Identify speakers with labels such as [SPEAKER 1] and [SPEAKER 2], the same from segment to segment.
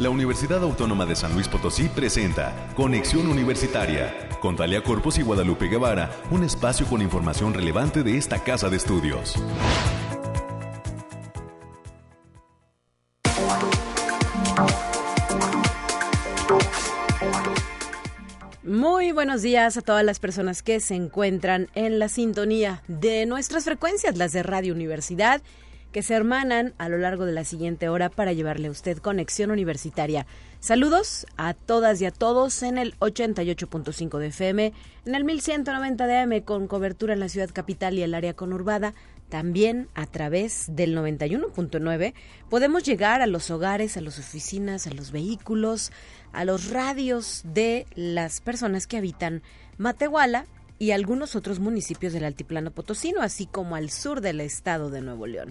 [SPEAKER 1] la Universidad Autónoma de San Luis Potosí presenta Conexión Universitaria con Talia Corpus y Guadalupe Guevara, un espacio con información relevante de esta casa de estudios.
[SPEAKER 2] Muy buenos días a todas las personas que se encuentran en la sintonía de nuestras frecuencias, las de Radio Universidad que se hermanan a lo largo de la siguiente hora para llevarle a usted conexión universitaria. Saludos a todas y a todos en el 88.5 de FM, en el 1190 de AM con cobertura en la ciudad capital y el área conurbada, también a través del 91.9 podemos llegar a los hogares, a las oficinas, a los vehículos, a los radios de las personas que habitan Matehuala y algunos otros municipios del altiplano potosino, así como al sur del estado de Nuevo León.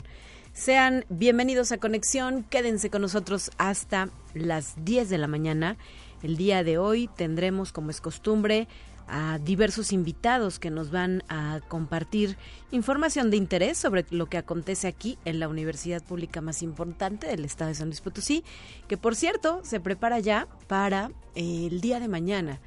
[SPEAKER 2] Sean bienvenidos a Conexión, quédense con nosotros hasta las 10 de la mañana. El día de hoy tendremos, como es costumbre, a diversos invitados que nos van a compartir información de interés sobre lo que acontece aquí en la universidad pública más importante del estado de San Luis Potosí, que por cierto se prepara ya para el día de mañana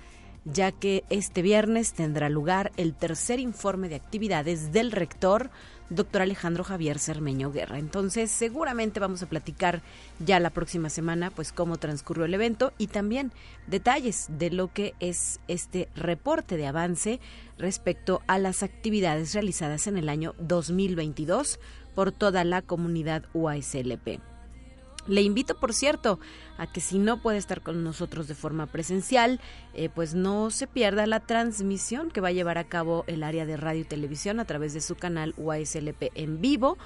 [SPEAKER 2] ya que este viernes tendrá lugar el tercer informe de actividades del rector doctor Alejandro Javier Cermeño Guerra. Entonces, seguramente vamos a platicar ya la próxima semana, pues cómo transcurrió el evento y también detalles de lo que es este reporte de avance respecto a las actividades realizadas en el año 2022 por toda la comunidad UASLP. Le invito, por cierto, a que si no puede estar con nosotros de forma presencial, eh, pues no se pierda la transmisión que va a llevar a cabo el área de radio y televisión a través de su canal UASLP en vivo.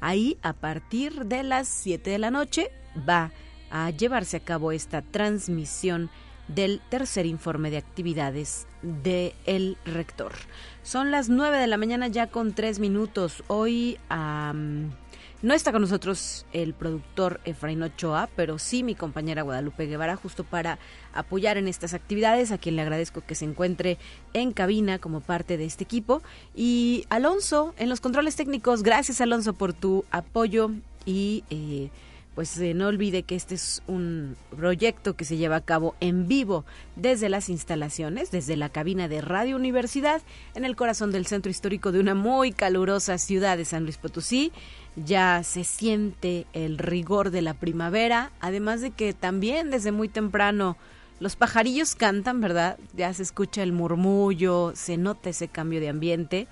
[SPEAKER 2] Ahí, a partir de las 7 de la noche, va a llevarse a cabo esta transmisión del tercer informe de actividades del el rector. Son las 9 de la mañana ya con 3 minutos. Hoy... No está con nosotros el productor Efraín Ochoa, pero sí mi compañera Guadalupe Guevara, justo para apoyar en estas actividades, a quien le agradezco que se encuentre en cabina como parte de este equipo. Y Alonso, en los controles técnicos, gracias Alonso por tu apoyo y... Eh, pues eh, no olvide que este es un proyecto que se lleva a cabo en vivo desde las instalaciones, desde la cabina de Radio Universidad, en el corazón del centro histórico de una muy calurosa ciudad de San Luis Potosí. Ya se siente el rigor de la primavera, además de que también desde muy temprano los pajarillos cantan, ¿verdad? Ya se escucha el murmullo, se nota ese cambio de ambiente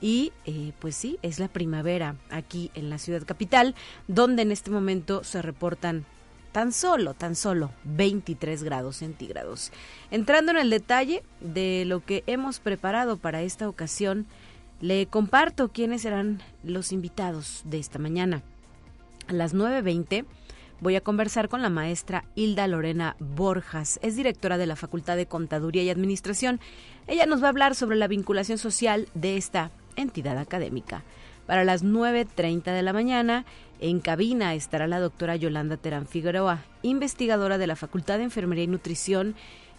[SPEAKER 2] y eh, pues sí, es la primavera aquí en la ciudad capital, donde en este momento se reportan tan solo, tan solo 23 grados centígrados. Entrando en el detalle de lo que hemos preparado para esta ocasión, le comparto quiénes serán los invitados de esta mañana. A las 9.20 voy a conversar con la maestra Hilda Lorena Borjas. Es directora de la Facultad de Contaduría y Administración. Ella nos va a hablar sobre la vinculación social de esta entidad académica. Para las 9.30 de la mañana, en cabina estará la doctora Yolanda Terán Figueroa, investigadora de la Facultad de Enfermería y Nutrición,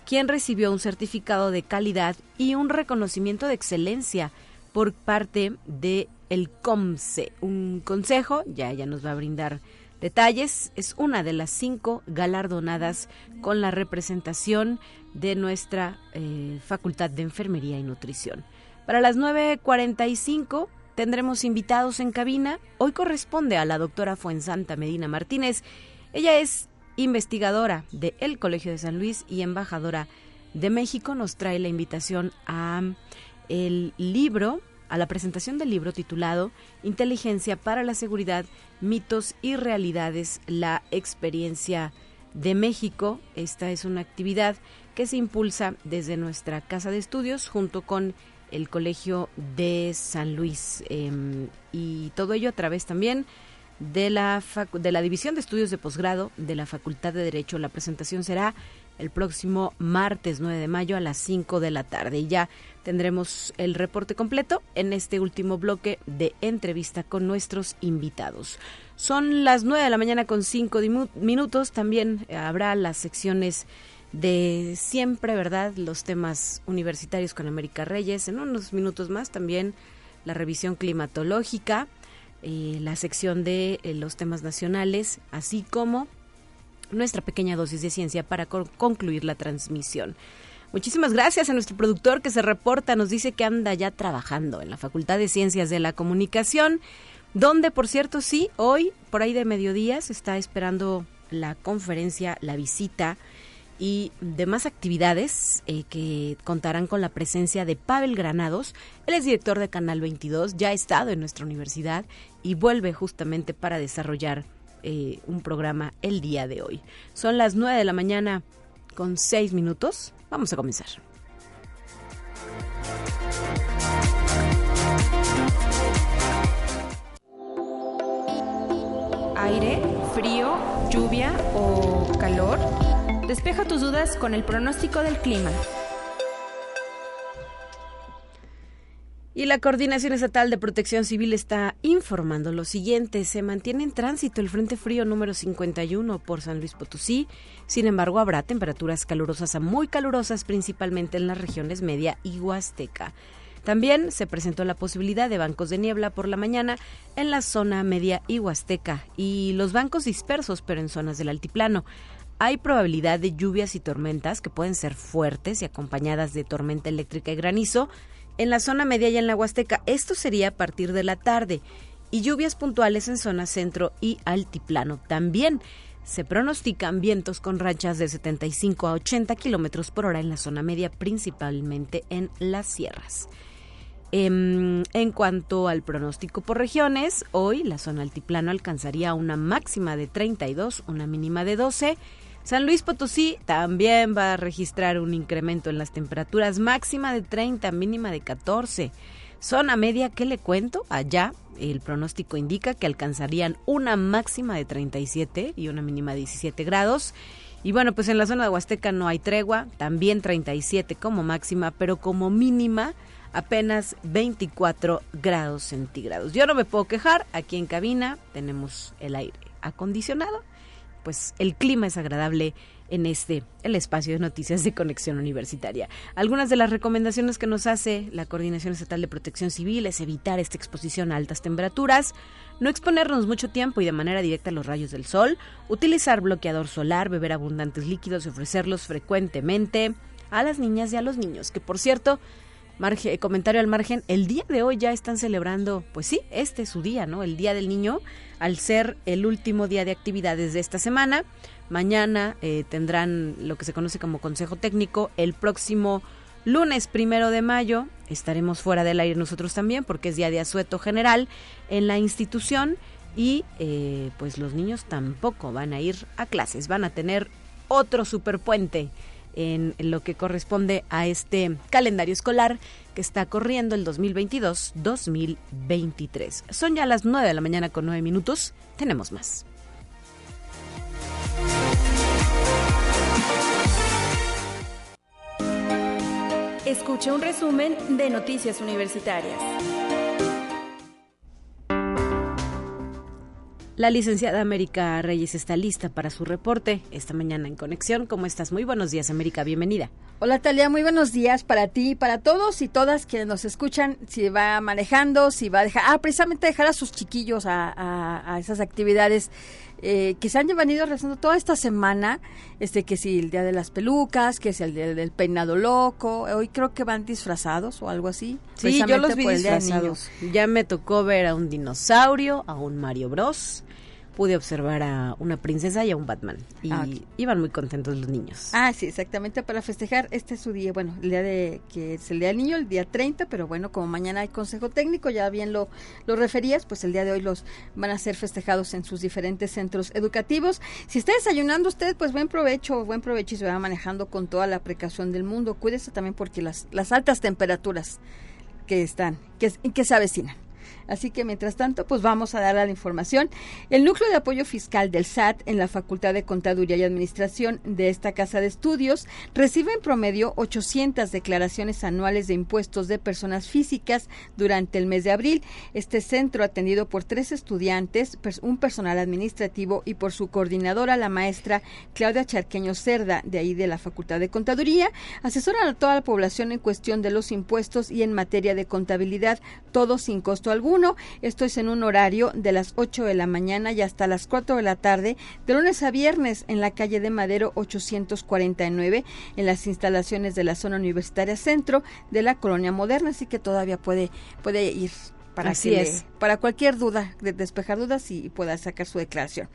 [SPEAKER 2] quien recibió un certificado de calidad y un reconocimiento de excelencia por parte de el COMSE, un consejo, ya ella nos va a brindar detalles, es una de las cinco galardonadas con la representación de nuestra eh, Facultad de Enfermería y Nutrición. Para las 9.45 tendremos invitados en cabina. Hoy corresponde a la doctora Fuensanta Medina Martínez. Ella es investigadora del Colegio de San Luis y embajadora de México. Nos trae la invitación a el libro, a la presentación del libro titulado Inteligencia para la Seguridad, Mitos y Realidades, la experiencia de México. Esta es una actividad que se impulsa desde nuestra casa de estudios junto con el Colegio de San Luis em, y todo ello a través también de la, de la División de Estudios de Posgrado de la Facultad de Derecho. La presentación será el próximo martes 9 de mayo a las 5 de la tarde y ya tendremos el reporte completo en este último bloque de entrevista con nuestros invitados. Son las 9 de la mañana con 5 minutos, también habrá las secciones de siempre, ¿verdad? Los temas universitarios con América Reyes. En unos minutos más también la revisión climatológica, eh, la sección de eh, los temas nacionales, así como nuestra pequeña dosis de ciencia para concluir la transmisión. Muchísimas gracias a nuestro productor que se reporta, nos dice que anda ya trabajando en la Facultad de Ciencias de la Comunicación, donde, por cierto, sí, hoy, por ahí de mediodía, se está esperando la conferencia, la visita y demás actividades eh, que contarán con la presencia de Pavel Granados. Él es director de Canal 22, ya ha estado en nuestra universidad y vuelve justamente para desarrollar eh, un programa el día de hoy. Son las 9 de la mañana con 6 minutos. Vamos a comenzar.
[SPEAKER 3] Aire, frío, lluvia o calor. Despeja tus dudas con el pronóstico del clima.
[SPEAKER 2] Y la Coordinación Estatal de Protección Civil está informando lo siguiente. Se mantiene en tránsito el Frente Frío número 51 por San Luis Potosí. Sin embargo, habrá temperaturas calurosas a muy calurosas, principalmente en las regiones media y huasteca. También se presentó la posibilidad de bancos de niebla por la mañana en la zona media y huasteca y los bancos dispersos, pero en zonas del altiplano. Hay probabilidad de lluvias y tormentas que pueden ser fuertes y acompañadas de tormenta eléctrica y granizo en la zona media y en la Huasteca. Esto sería a partir de la tarde. Y lluvias puntuales en zona centro y altiplano. También se pronostican vientos con rachas de 75 a 80 kilómetros por hora en la zona media, principalmente en las sierras. En, em, en, cuanto al pronóstico por regiones, hoy la zona altiplano alcanzaría una máxima de 32, una mínima de 12 San Luis Potosí también va a registrar un incremento en las temperaturas máxima de 30, mínima de 14. Zona media, ¿qué le cuento? Allá el pronóstico indica que alcanzarían una máxima de 37 y una mínima de 17 grados. Y bueno, pues en la zona de Huasteca no hay tregua, también 37 como máxima, pero como mínima apenas 24 grados centígrados. Yo no me puedo quejar, aquí en cabina tenemos el aire acondicionado pues el clima es agradable en este, el espacio de noticias de conexión universitaria. Algunas de las recomendaciones que nos hace la Coordinación Estatal de Protección Civil es evitar esta exposición a altas temperaturas, no exponernos mucho tiempo y de manera directa a los rayos del sol, utilizar bloqueador solar, beber abundantes líquidos y ofrecerlos frecuentemente a las niñas y a los niños, que por cierto, Marge, comentario al margen, el día de hoy ya están celebrando, pues sí, este es su día, ¿no? El Día del Niño, al ser el último día de actividades de esta semana. Mañana eh, tendrán lo que se conoce como Consejo Técnico. El próximo lunes primero de mayo estaremos fuera del aire nosotros también, porque es día de asueto general en la institución y eh, pues los niños tampoco van a ir a clases, van a tener otro superpuente en lo que corresponde a este calendario escolar que está corriendo el 2022-2023. Son ya las 9 de la mañana con 9 minutos. Tenemos más.
[SPEAKER 3] Escucha un resumen de Noticias Universitarias.
[SPEAKER 2] La licenciada América Reyes está lista para su reporte esta mañana en conexión. ¿Cómo estás? Muy buenos días, América. Bienvenida.
[SPEAKER 4] Hola, Talia. Muy buenos días para ti para todos y todas quienes nos escuchan. Si va manejando, si va a dejar. Ah, precisamente dejar a sus chiquillos a, esas actividades eh, que se han venido realizando toda esta semana. Este, que si el día de las pelucas, que es el día del peinado loco. Hoy creo que van disfrazados o algo así.
[SPEAKER 2] Sí, yo los vi disfrazados. Ya me tocó ver a un dinosaurio, a un Mario Bros pude observar a una princesa y a un Batman. Y ah, iban muy contentos los niños.
[SPEAKER 4] Ah, sí, exactamente, para festejar. Este es su día, bueno, el día de que es el día del niño, el día 30, pero bueno, como mañana hay consejo técnico, ya bien lo, lo referías, pues el día de hoy los van a ser festejados en sus diferentes centros educativos. Si está desayunando usted, pues buen provecho, buen provecho y se va manejando con toda la precaución del mundo. Cuídese también porque las, las altas temperaturas que están, que, que se avecinan. Así que mientras tanto, pues vamos a dar la información. El núcleo de apoyo fiscal del SAT en la Facultad de Contaduría y Administración de esta casa de estudios recibe en promedio 800 declaraciones anuales de impuestos de personas físicas durante el mes de abril. Este centro, atendido por tres estudiantes, un personal administrativo y por su coordinadora, la maestra Claudia Charqueño Cerda, de ahí de la Facultad de Contaduría, asesoran a toda la población en cuestión de los impuestos y en materia de contabilidad, todo sin costo alguno. Esto es en un horario de las 8 de la mañana y hasta las 4 de la tarde, de lunes a viernes, en la calle de Madero 849, en las instalaciones de la zona universitaria centro de la colonia moderna, así que todavía puede, puede ir para
[SPEAKER 2] Así es.
[SPEAKER 4] Para cualquier duda, de despejar dudas y pueda sacar su declaración.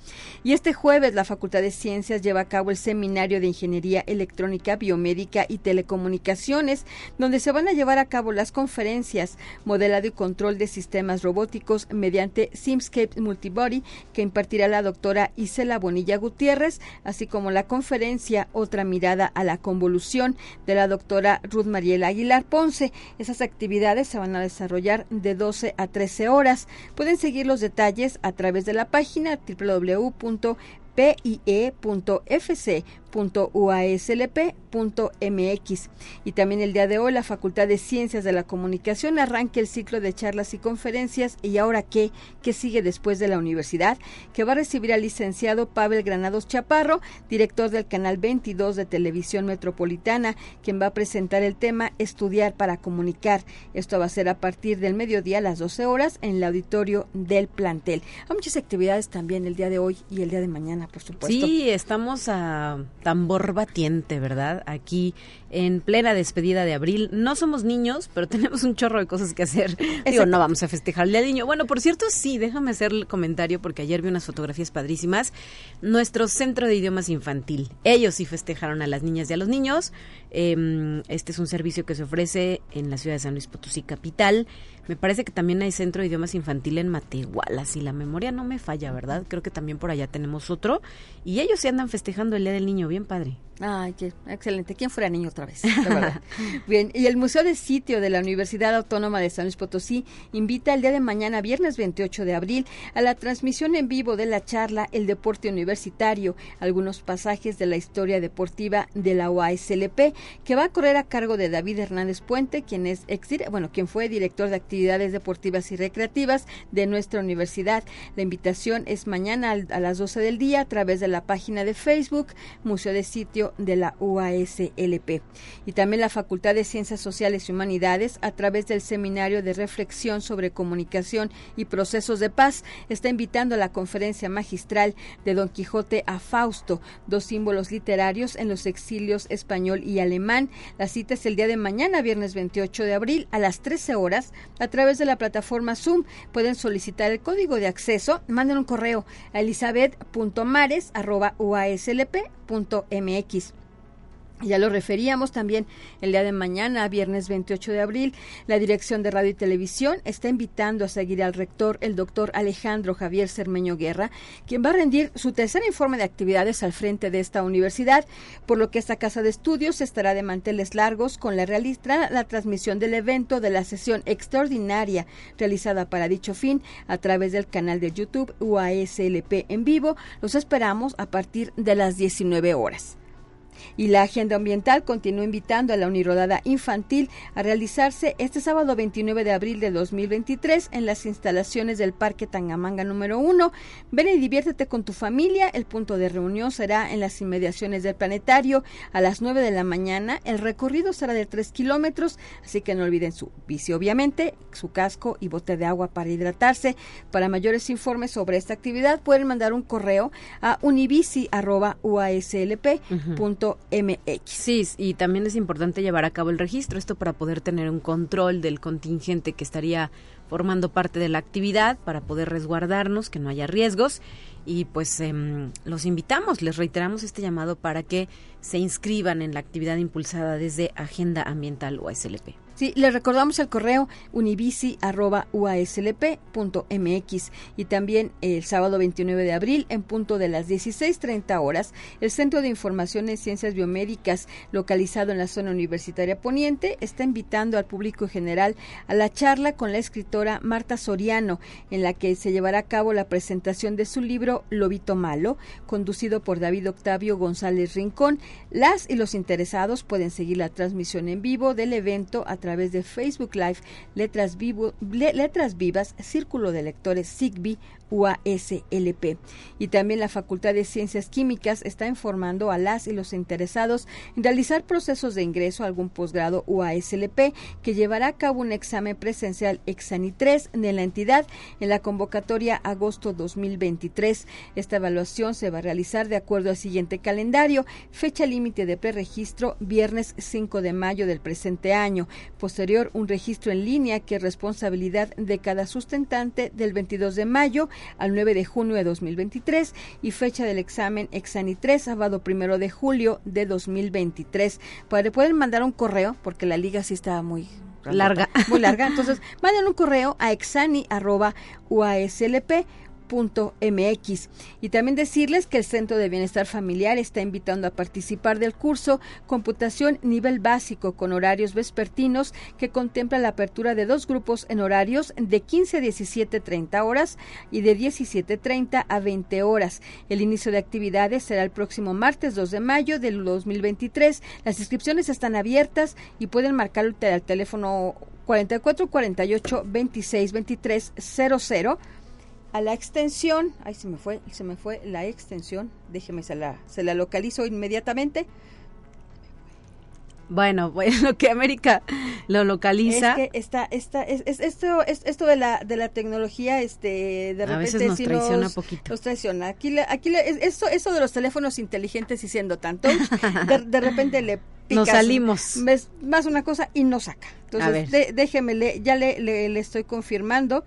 [SPEAKER 4] Y este jueves la Facultad de Ciencias lleva a cabo el seminario de Ingeniería Electrónica, Biomédica y Telecomunicaciones, donde se van a llevar a cabo las conferencias Modelado y Control de Sistemas Robóticos mediante Simscape Multibody, que impartirá la doctora Isela Bonilla Gutiérrez, así como la conferencia Otra mirada a la convolución de la doctora Ruth Mariela Aguilar Ponce. Esas actividades se van a desarrollar de 12 a 13 horas. Pueden seguir los detalles a través de la página www.pie.fc .uaslp.mx. Y también el día de hoy la Facultad de Ciencias de la Comunicación arranca el ciclo de charlas y conferencias y ahora qué, qué sigue después de la universidad, que va a recibir al licenciado Pavel Granados Chaparro, director del canal 22 de Televisión Metropolitana, quien va a presentar el tema Estudiar para comunicar. Esto va a ser a partir del mediodía a las 12 horas en el auditorio del plantel. Hay muchas actividades también el día de hoy y el día de mañana, por supuesto.
[SPEAKER 2] Sí, estamos a tambor batiente, ¿verdad? Aquí en plena despedida de abril. No somos niños, pero tenemos un chorro de cosas que hacer. Digo, no vamos a festejar el Niño. Bueno, por cierto, sí, déjame hacer el comentario porque ayer vi unas fotografías padrísimas. Nuestro centro de idiomas infantil. Ellos sí festejaron a las niñas y a los niños. Em, este es un servicio que se ofrece en la ciudad de San Luis Potosí, capital. Me parece que también hay centro de idiomas infantil en Matehuala, si la memoria no me falla, ¿verdad? Creo que también por allá tenemos otro. Y ellos se andan festejando el Día del Niño, bien padre.
[SPEAKER 4] Ay, qué excelente. ¿Quién fuera niño otra vez? Bien, y el Museo de Sitio de la Universidad Autónoma de San Luis Potosí invita el día de mañana, viernes 28 de abril, a la transmisión en vivo de la charla El Deporte Universitario, algunos pasajes de la historia deportiva de la UASLP, que va a correr a cargo de David Hernández Puente, quien es ex, bueno, quien fue director de actividades deportivas y recreativas de nuestra universidad. La invitación es mañana a las 12 del día a través de la página de Facebook Museo de Sitio de la UASLP. Y también la Facultad de Ciencias Sociales y Humanidades, a través del Seminario de Reflexión sobre Comunicación y Procesos de Paz, está invitando a la conferencia magistral de Don Quijote a Fausto, dos símbolos literarios en los exilios español y alemán. La cita es el día de mañana, viernes 28 de abril, a las 13 horas, a través de la plataforma Zoom. Pueden solicitar el código de acceso, manden un correo a elizabeth.mares.uaslp.mx. Ya lo referíamos también el día de mañana, viernes 28 de abril, la Dirección de Radio y Televisión está invitando a seguir al rector, el doctor Alejandro Javier Cermeño Guerra, quien va a rendir su tercer informe de actividades al frente de esta universidad, por lo que esta casa de estudios estará de manteles largos con la, la transmisión del evento de la sesión extraordinaria realizada para dicho fin a través del canal de YouTube UASLP en vivo. Los esperamos a partir de las 19 horas. Y la agenda ambiental continúa invitando a la Unirodada Infantil a realizarse este sábado 29 de abril de 2023 en las instalaciones del Parque Tangamanga número 1. Ven y diviértete con tu familia. El punto de reunión será en las inmediaciones del planetario a las 9 de la mañana. El recorrido será de 3 kilómetros, así que no olviden su bici, obviamente, su casco y bote de agua para hidratarse. Para mayores informes sobre esta actividad pueden mandar un correo a unibici.uaslp.com MX.
[SPEAKER 2] Sí, y también es importante llevar a cabo el registro, esto para poder tener un control del contingente que estaría formando parte de la actividad, para poder resguardarnos, que no haya riesgos. Y pues em, los invitamos, les reiteramos este llamado para que se inscriban en la actividad impulsada desde Agenda Ambiental UASLP.
[SPEAKER 4] Sí, le recordamos el correo unibici.uaslp.mx y también el sábado 29 de abril en punto de las 16.30 horas, el Centro de Información en Ciencias Biomédicas localizado en la zona universitaria poniente está invitando al público en general a la charla con la escritora Marta Soriano en la que se llevará a cabo la presentación de su libro Lobito Malo, conducido por David Octavio González Rincón. Las y los interesados pueden seguir la transmisión en vivo del evento a través través de Facebook Live, Letras, Vivo, Letras Vivas, Círculo de Lectores Sigby UASLP. Y también la Facultad de Ciencias Químicas está informando a las y los interesados en realizar procesos de ingreso a algún posgrado UASLP que llevará a cabo un examen presencial Exani 3 en la entidad en la convocatoria agosto 2023. Esta evaluación se va a realizar de acuerdo al siguiente calendario. Fecha límite de preregistro viernes 5 de mayo del presente año. Posterior un registro en línea que es responsabilidad de cada sustentante del 22 de mayo al 9 de junio de 2023 y fecha del examen Exani 3 sábado 1 de julio de 2023. Pueden mandar un correo porque la liga sí está muy
[SPEAKER 2] larga.
[SPEAKER 4] Muy larga. Entonces, manden un correo a exani.uaslp MX. Y también decirles que el Centro de Bienestar Familiar está invitando a participar del curso Computación Nivel Básico con horarios vespertinos que contempla la apertura de dos grupos en horarios de 15 a 17 30 horas y de 17 30 a 20 horas. El inicio de actividades será el próximo martes 2 de mayo del 2023. Las inscripciones están abiertas y pueden marcar al teléfono 44 48 26 23 00 a la extensión, ay se me fue, se me fue la extensión, déjeme se la, se la localizo inmediatamente.
[SPEAKER 2] Bueno, bueno, que América lo localiza.
[SPEAKER 4] Es que esta, esta, es, esto, es, esto de la, de la tecnología, este, de repente
[SPEAKER 2] a veces nos traiciona
[SPEAKER 4] nos,
[SPEAKER 2] poquito.
[SPEAKER 4] Nos traiciona. Aquí, aquí esto, eso de los teléfonos inteligentes y siendo tanto, de, de repente le
[SPEAKER 2] nos salimos.
[SPEAKER 4] más una cosa y no saca. Entonces, de, déjeme, le, ya le, le, le estoy confirmando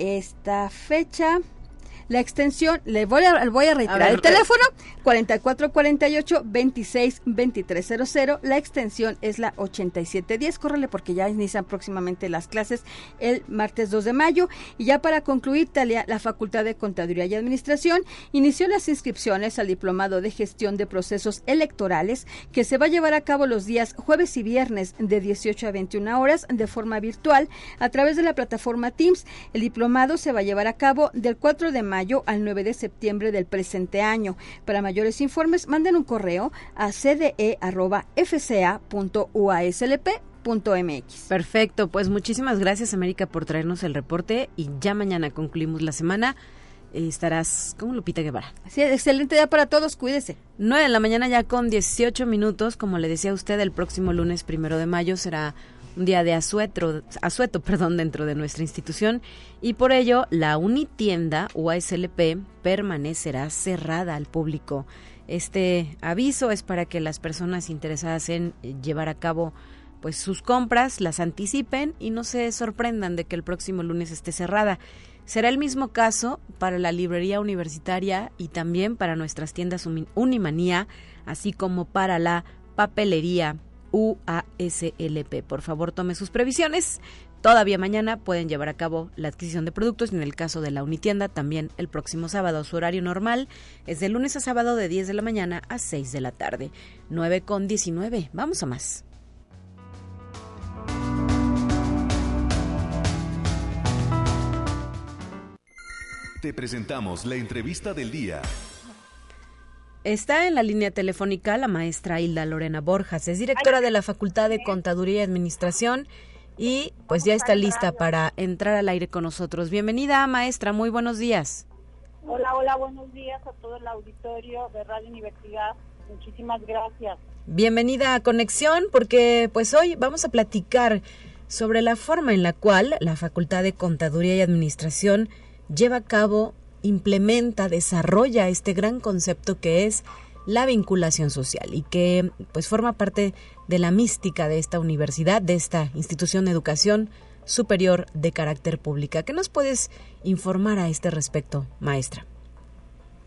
[SPEAKER 4] esta fecha. La extensión, le voy a, voy a reiterar el teléfono, 4448-262300. La extensión es la 8710. Córrele porque ya inician próximamente las clases el martes 2 de mayo. Y ya para concluir, Talia, la Facultad de Contaduría y Administración inició las inscripciones al Diplomado de Gestión de Procesos Electorales que se va a llevar a cabo los días jueves y viernes de 18 a 21 horas de forma virtual a través de la plataforma Teams. El diplomado se va a llevar a cabo del 4 de mayo al 9 de septiembre del presente año. Para mayores informes, manden un correo a cde.fca.uaslp.mx.
[SPEAKER 2] Perfecto, pues muchísimas gracias América por traernos el reporte y ya mañana concluimos la semana. Eh, estarás como Lupita Guevara.
[SPEAKER 4] Sí, excelente día para todos, cuídese.
[SPEAKER 2] 9 de la mañana ya con 18 minutos, como le decía usted, el próximo lunes primero de mayo será un día de asueto, perdón, dentro de nuestra institución y por ello la unitienda UASLP permanecerá cerrada al público. Este aviso es para que las personas interesadas en llevar a cabo pues sus compras las anticipen y no se sorprendan de que el próximo lunes esté cerrada. Será el mismo caso para la librería universitaria y también para nuestras tiendas Unimanía, así como para la papelería UASLP. Por favor, tome sus previsiones. Todavía mañana pueden llevar a cabo la adquisición de productos. En el caso de la Unitienda, también el próximo sábado. Su horario normal es de lunes a sábado de 10 de la mañana a 6 de la tarde. 9 con 19. Vamos a más.
[SPEAKER 1] Te presentamos la entrevista del día.
[SPEAKER 2] Está en la línea telefónica la maestra Hilda Lorena Borjas, es directora de la Facultad de Contaduría y Administración y pues ya está lista para entrar al aire con nosotros. Bienvenida, maestra, muy buenos días.
[SPEAKER 5] Hola, hola, buenos días a todo el auditorio de Radio Universidad. Muchísimas gracias.
[SPEAKER 2] Bienvenida a Conexión porque pues hoy vamos a platicar sobre la forma en la cual la Facultad de Contaduría y Administración lleva a cabo implementa, desarrolla este gran concepto que es la vinculación social y que pues forma parte de la mística de esta universidad, de esta institución de educación superior de carácter pública. ¿Qué nos puedes informar a este respecto, maestra?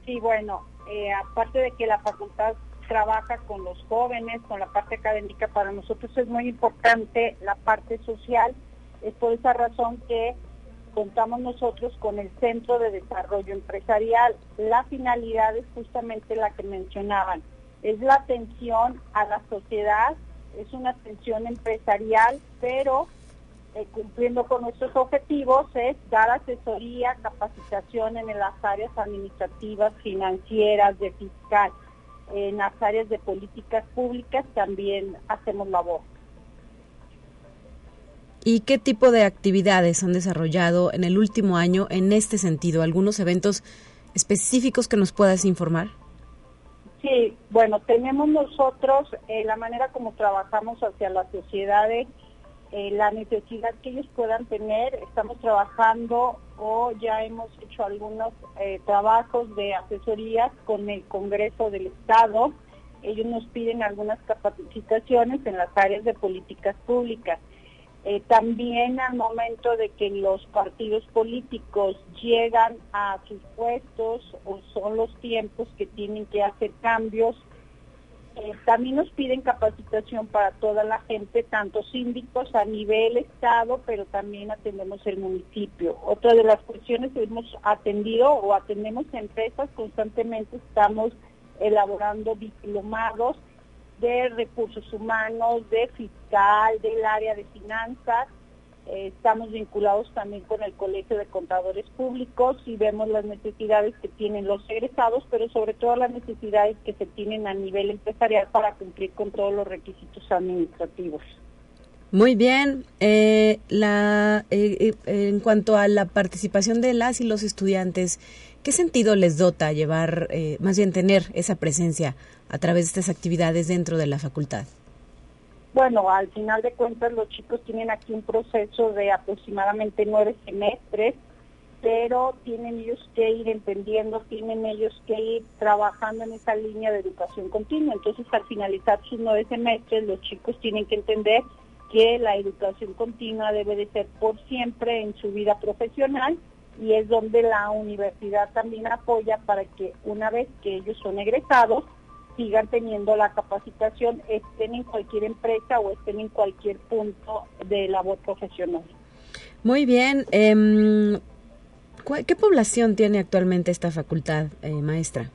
[SPEAKER 5] Sí, bueno, eh, aparte de que la facultad trabaja con los jóvenes, con la parte académica, para nosotros es muy importante la parte social. Es por esa razón que contamos nosotros con el Centro de Desarrollo Empresarial. La finalidad es justamente la que mencionaban, es la atención a la sociedad, es una atención empresarial, pero eh, cumpliendo con nuestros objetivos es dar asesoría, capacitación en las áreas administrativas, financieras, de fiscal. En las áreas de políticas públicas también hacemos labor.
[SPEAKER 2] Y qué tipo de actividades han desarrollado en el último año en este sentido. ¿Algunos eventos específicos que nos puedas informar?
[SPEAKER 5] Sí, bueno, tenemos nosotros eh, la manera como trabajamos hacia las sociedades, eh, la necesidad que ellos puedan tener. Estamos trabajando o ya hemos hecho algunos eh, trabajos de asesorías con el Congreso del Estado. Ellos nos piden algunas capacitaciones en las áreas de políticas públicas. Eh, también al momento de que los partidos políticos llegan a sus puestos o son los tiempos que tienen que hacer cambios, eh, también nos piden capacitación para toda la gente, tanto síndicos a nivel estado, pero también atendemos el municipio. Otra de las cuestiones que hemos atendido o atendemos empresas constantemente, estamos elaborando diplomados de recursos humanos, de fiscal, del área de finanzas. Eh, estamos vinculados también con el Colegio de Contadores Públicos y vemos las necesidades que tienen los egresados, pero sobre todo las necesidades que se tienen a nivel empresarial para cumplir con todos los requisitos administrativos.
[SPEAKER 2] Muy bien. Eh, la, eh, en cuanto a la participación de las y los estudiantes, ¿qué sentido les dota llevar, más bien tener esa presencia a través de estas actividades dentro de la facultad?
[SPEAKER 5] Bueno, al final de cuentas los chicos tienen aquí un proceso de aproximadamente nueve semestres, pero tienen ellos que ir entendiendo, tienen ellos que ir trabajando en esa línea de educación continua. Entonces, al finalizar sus nueve semestres, los chicos tienen que entender que la educación continua debe de ser por siempre en su vida profesional y es donde la universidad también apoya para que una vez que ellos son egresados, sigan teniendo la capacitación, estén en cualquier empresa o estén en cualquier punto de labor profesional.
[SPEAKER 2] Muy bien. Eh, ¿Qué población tiene actualmente esta facultad, eh, maestra?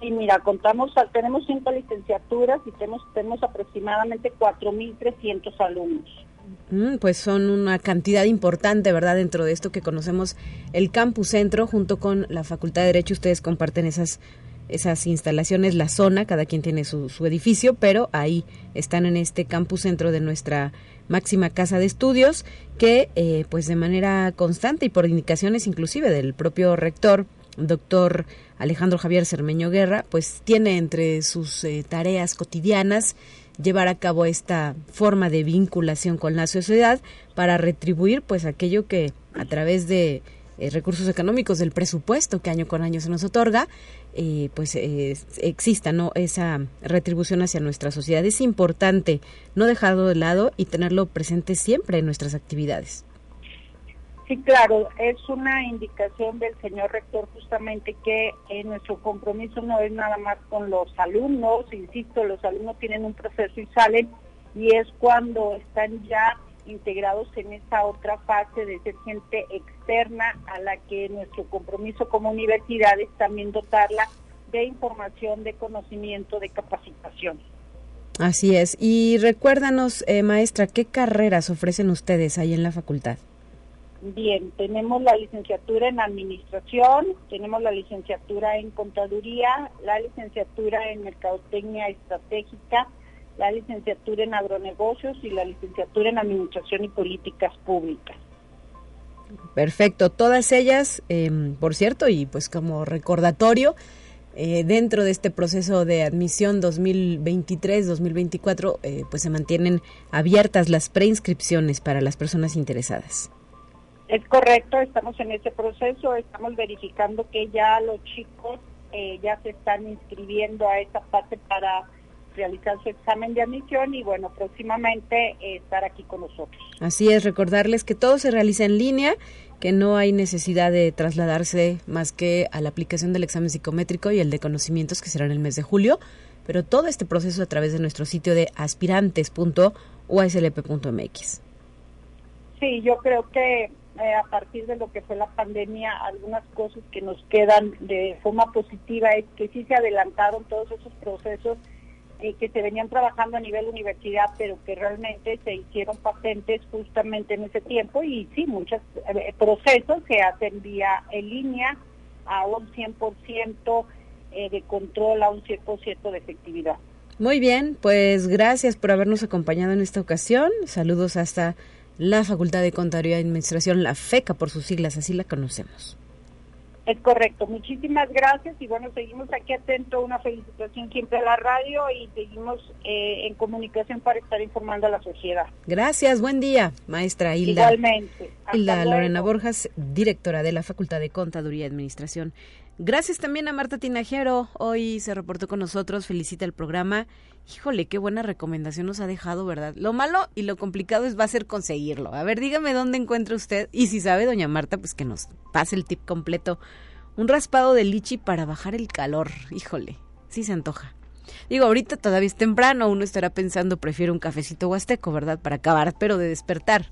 [SPEAKER 5] Sí, mira, contamos, tenemos cinco licenciaturas y tenemos, tenemos aproximadamente 4.300 alumnos.
[SPEAKER 2] Mm, pues son una cantidad importante, ¿verdad? Dentro de esto que conocemos el Campus Centro, junto con la Facultad de Derecho, ustedes comparten esas esas instalaciones, la zona, cada quien tiene su, su, edificio, pero ahí están en este campus centro de nuestra máxima casa de estudios, que eh, pues de manera constante y por indicaciones inclusive del propio rector, doctor Alejandro Javier Cermeño Guerra, pues tiene entre sus eh, tareas cotidianas llevar a cabo esta forma de vinculación con la sociedad para retribuir pues aquello que a través de eh, recursos económicos del presupuesto que año con año se nos otorga, eh, pues exista no esa retribución hacia nuestra sociedad. Es importante no dejarlo de lado y tenerlo presente siempre en nuestras actividades.
[SPEAKER 5] Sí, claro, es una indicación del señor rector justamente que eh, nuestro compromiso no es nada más con los alumnos, insisto, los alumnos tienen un proceso y salen y es cuando están ya integrados en esa otra fase de ser gente externa a la que nuestro compromiso como universidad es también dotarla de información, de conocimiento, de capacitación.
[SPEAKER 2] Así es. Y recuérdanos, eh, maestra, ¿qué carreras ofrecen ustedes ahí en la facultad?
[SPEAKER 5] Bien, tenemos la licenciatura en administración, tenemos la licenciatura en contaduría, la licenciatura en mercadotecnia estratégica, la licenciatura en agronegocios y la licenciatura en administración y políticas públicas.
[SPEAKER 2] Perfecto, todas ellas, eh, por cierto, y pues como recordatorio, eh, dentro de este proceso de admisión 2023-2024, eh, pues se mantienen abiertas las preinscripciones para las personas interesadas.
[SPEAKER 5] Es correcto, estamos en ese proceso, estamos verificando que ya los chicos eh, ya se están inscribiendo a esa parte para realizar su examen de admisión y bueno, próximamente eh, estar aquí con nosotros.
[SPEAKER 2] Así es, recordarles que todo se realiza en línea, que no hay necesidad de trasladarse más que a la aplicación del examen psicométrico y el de conocimientos que será en el mes de julio, pero todo este proceso a través de nuestro sitio de aspirantes.uslp.mx.
[SPEAKER 5] Sí, yo creo que eh, a partir de lo que fue la pandemia, algunas cosas que nos quedan de forma positiva es que sí se adelantaron todos esos procesos eh, que se venían trabajando a nivel universidad, pero que realmente se hicieron patentes justamente en ese tiempo y sí, muchos eh, procesos se hacen vía en línea a un 100% eh, de control, a un 100% de efectividad.
[SPEAKER 2] Muy bien, pues gracias por habernos acompañado en esta ocasión. Saludos hasta la Facultad de Contaduría y Administración, la FECA por sus siglas, así la conocemos.
[SPEAKER 5] Es correcto, muchísimas gracias y bueno, seguimos aquí atento, una felicitación siempre a la radio y seguimos eh, en comunicación para estar informando a la sociedad.
[SPEAKER 2] Gracias, buen día, maestra Hilda.
[SPEAKER 5] Igualmente.
[SPEAKER 2] Hilda Lorena Borjas, directora de la Facultad de Contaduría y Administración. Gracias también a Marta Tinajero, hoy se reportó con nosotros, felicita el programa. Híjole, qué buena recomendación nos ha dejado, ¿verdad? Lo malo y lo complicado es va a ser conseguirlo. A ver, dígame dónde encuentra usted y si sabe, doña Marta, pues que nos pase el tip completo. Un raspado de lichi para bajar el calor. Híjole, sí se antoja. Digo, ahorita todavía es temprano, uno estará pensando, prefiero un cafecito huasteco, ¿verdad? Para acabar, pero de despertar.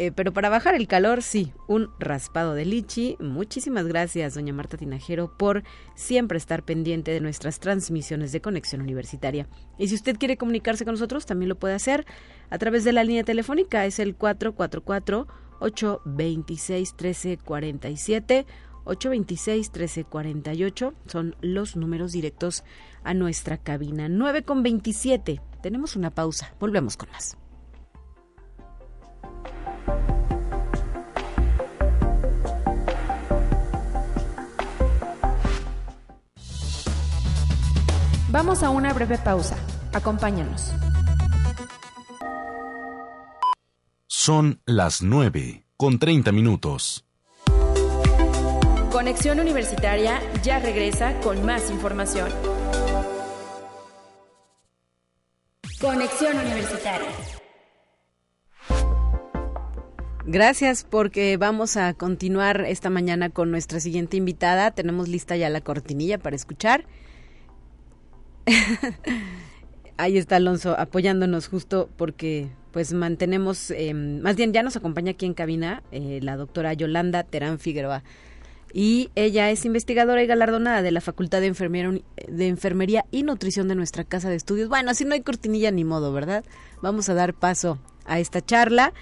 [SPEAKER 2] Eh, pero para bajar el calor, sí, un raspado de lichi. Muchísimas gracias, doña Marta Tinajero, por siempre estar pendiente de nuestras transmisiones de conexión universitaria. Y si usted quiere comunicarse con nosotros, también lo puede hacer a través de la línea telefónica, es el 444 826 1347 826-1348 son los números directos a nuestra cabina. 9 con 27. Tenemos una pausa. Volvemos con más.
[SPEAKER 3] Vamos a una breve pausa. Acompáñanos.
[SPEAKER 1] Son las 9 con 30 minutos.
[SPEAKER 3] Conexión Universitaria ya regresa con más información. Conexión Universitaria.
[SPEAKER 2] Gracias porque vamos a continuar esta mañana con nuestra siguiente invitada. Tenemos lista ya la cortinilla para escuchar. Ahí está Alonso apoyándonos justo porque pues mantenemos, eh, más bien ya nos acompaña aquí en cabina eh, la doctora Yolanda Terán Figueroa y ella es investigadora y galardonada de la Facultad de Enfermería, de Enfermería y Nutrición de nuestra Casa de Estudios. Bueno, así no hay cortinilla ni modo, ¿verdad? Vamos a dar paso a esta charla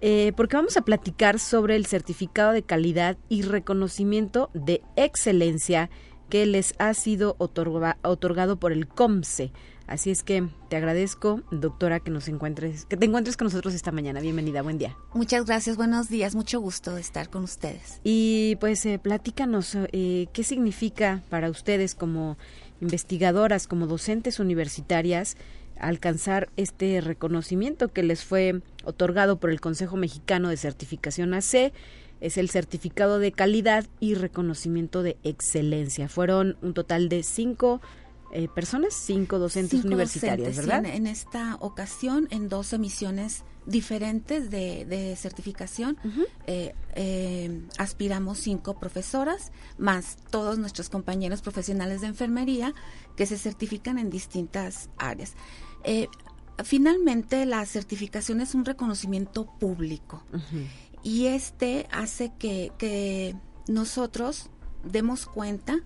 [SPEAKER 2] eh, porque vamos a platicar sobre el certificado de calidad y reconocimiento de excelencia que les ha sido otorgado por el COMSE Así es que te agradezco, doctora, que nos encuentres, que te encuentres con nosotros esta mañana. Bienvenida, buen día.
[SPEAKER 6] Muchas gracias, buenos días, mucho gusto estar con ustedes.
[SPEAKER 2] Y pues eh, platícanos eh, qué significa para ustedes como investigadoras, como docentes universitarias, alcanzar este reconocimiento que les fue otorgado por el Consejo Mexicano de Certificación AC es el certificado de calidad y reconocimiento de excelencia. Fueron un total de cinco eh, personas, cinco docentes universitarias, ¿verdad?
[SPEAKER 6] en, esta ocasión, en dos emisiones diferentes de, certificación, eh, eh, aspiramos cinco profesoras, más todos nuestros compañeros profesionales de enfermería que se certifican en distintas áreas. finalmente, la certificación es un reconocimiento público y este hace que, que nosotros demos cuenta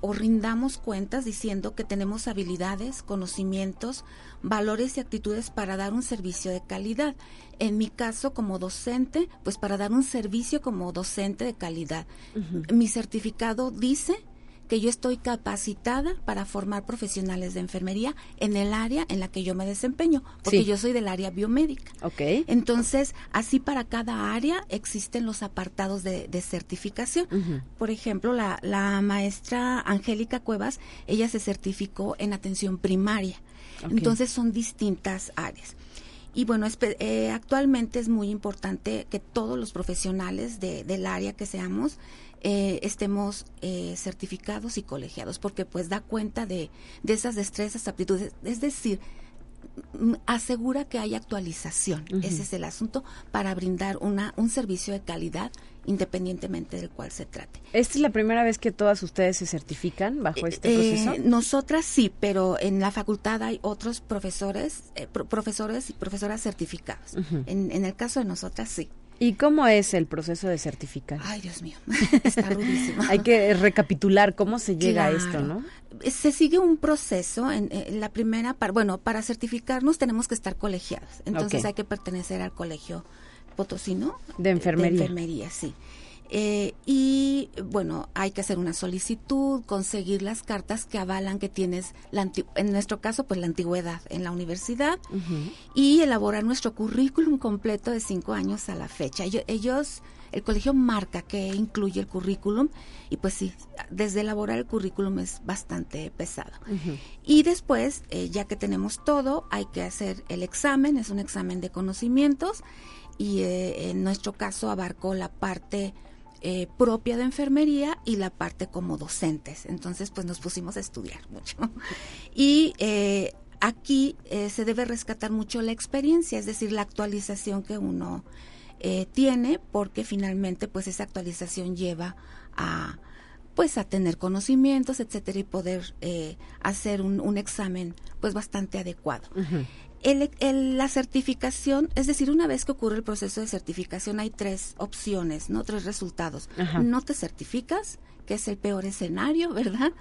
[SPEAKER 6] o, rindamos cuentas diciendo que tenemos habilidades, conocimientos, valores y actitudes para dar un servicio de calidad. En mi caso, como docente, pues para dar un servicio como docente de calidad. Mi certificado dice que yo estoy capacitada para formar profesionales de enfermería en el área en la que yo me desempeño, porque yo soy del área biomédica.
[SPEAKER 2] Okay.
[SPEAKER 6] Entonces, así para cada área existen los apartados de, certificación. Por ejemplo, la, la maestra Angélica Cuevas, ella se certificó en atención primaria. Entonces, son distintas áreas. Y bueno, eh, actualmente es muy importante que todos los profesionales de, del área que seamos eh, estemos eh, certificados y colegiados, porque pues da cuenta de, de esas destrezas, aptitudes, es decir, asegura que hay actualización, ese es el asunto, para brindar una, un servicio de calidad independientemente del cual se trate.
[SPEAKER 2] ¿Esta es la primera vez que todas ustedes se certifican bajo este eh, proceso?
[SPEAKER 6] nosotras sí, pero en la facultad hay otros profesores, profesores y profesoras certificados. en, en el caso de nosotras sí.
[SPEAKER 2] ¿Y cómo es el proceso de certificar?
[SPEAKER 6] Ay, Dios mío, está rudísimo.
[SPEAKER 2] Hay que recapitular cómo se llega a esto, ¿no?
[SPEAKER 6] Se sigue un proceso. En, la primera, bueno, para certificarnos tenemos que estar colegiados. Entonces hay que pertenecer al colegio potosino.
[SPEAKER 2] De enfermería.
[SPEAKER 6] De enfermería, sí. Eh, y bueno, hay que hacer una solicitud, conseguir las cartas que avalan que tienes, la en nuestro caso, pues la antigüedad en la universidad y elaborar nuestro currículum completo de cinco años a la fecha. Ellos, el colegio marca que incluye el currículum y pues sí, desde elaborar el currículum es bastante pesado. Y después, eh, ya que tenemos todo, hay que hacer el examen, es un examen de conocimientos y eh, en nuestro caso abarcó la parte eh, propia de enfermería y la parte como docentes. Entonces, pues nos pusimos a estudiar mucho. Y eh, aquí eh, se debe rescatar mucho la experiencia, es decir, la actualización que uno tiene, porque finalmente, pues esa actualización lleva a pues a tener conocimientos, etcétera, y poder hacer un, un, examen pues bastante adecuado. El, la certificación, es decir, una vez que ocurre el proceso de certificación hay tres opciones, ¿no? Tres resultados. No te certificas, que es el peor escenario, ¿verdad?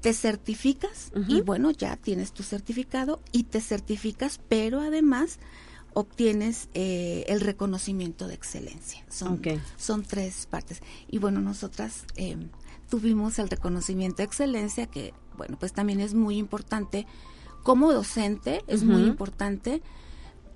[SPEAKER 6] Te certificas y bueno, ya tienes tu certificado y te certificas, pero además obtienes eh, el reconocimiento de excelencia. Son, son tres partes. Y bueno, nosotras eh, tuvimos el reconocimiento de excelencia, que bueno, pues también es muy importante como docente es muy importante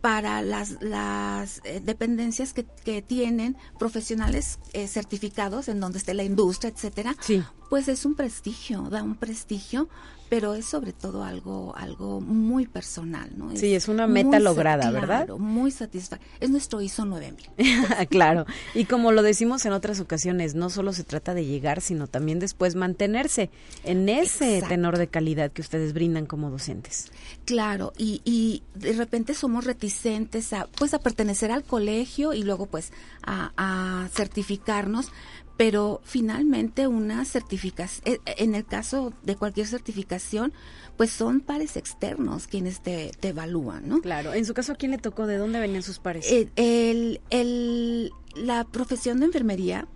[SPEAKER 6] para las, las eh, dependencias que, que, tienen profesionales eh, certificados en donde esté la industria, etcétera, sí. Pues es un prestigio, da un prestigio pero es sobre todo algo algo muy personal, ¿no?
[SPEAKER 2] sí, es una meta lograda, ¿verdad?
[SPEAKER 6] Muy satisfactorio. Es nuestro ISO 9000.
[SPEAKER 2] claro. Y como lo decimos en otras ocasiones, no solo se trata de llegar, sino también después mantenerse en ese tenor de calidad que ustedes brindan como docentes.
[SPEAKER 6] Claro, y, y de repente somos reticentes a pues a pertenecer al colegio y luego pues a, a certificarnos, pero finalmente una certificación, eh, en el caso de cualquier certificación, pues son pares externos quienes te, evalúan, ¿no?
[SPEAKER 2] Claro, en su caso, ¿a quién le tocó? ¿De dónde venían sus pares?
[SPEAKER 6] Eh, el, el, la profesión de enfermería,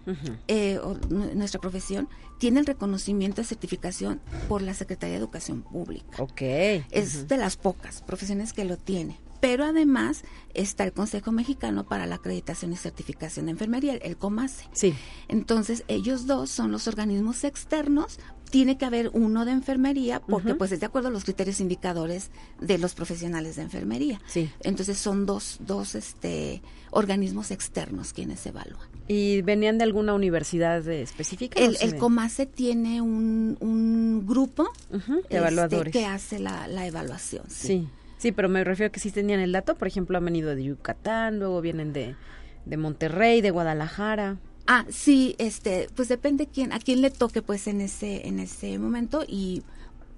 [SPEAKER 6] eh, nuestra profesión, tiene el reconocimiento de certificación por la Secretaría de Educación Pública.
[SPEAKER 2] Ok.
[SPEAKER 6] Es de las pocas profesiones que lo tiene pero además está el Consejo Mexicano para la Acreditación y Certificación de Enfermería, el COMACE.
[SPEAKER 2] Sí.
[SPEAKER 6] Entonces, ellos dos son los organismos externos tiene que haber uno de enfermería porque pues es de acuerdo a los criterios indicadores de los profesionales de enfermería.
[SPEAKER 2] Sí.
[SPEAKER 6] Entonces son dos, dos este, organismos externos quienes evalúan.
[SPEAKER 2] ¿Y venían de alguna universidad específica?
[SPEAKER 6] El, el COMACE tiene un, un grupo
[SPEAKER 2] de evaluadores
[SPEAKER 6] este, que hace la, la evaluación.
[SPEAKER 2] sí. Sí, pero me refiero a que sí tenían el dato. Por ejemplo, han venido de Yucatán, luego vienen de, de Monterrey, de Guadalajara.
[SPEAKER 6] Ah, sí, este, pues depende quién, a quién le toque, pues en ese, en ese momento y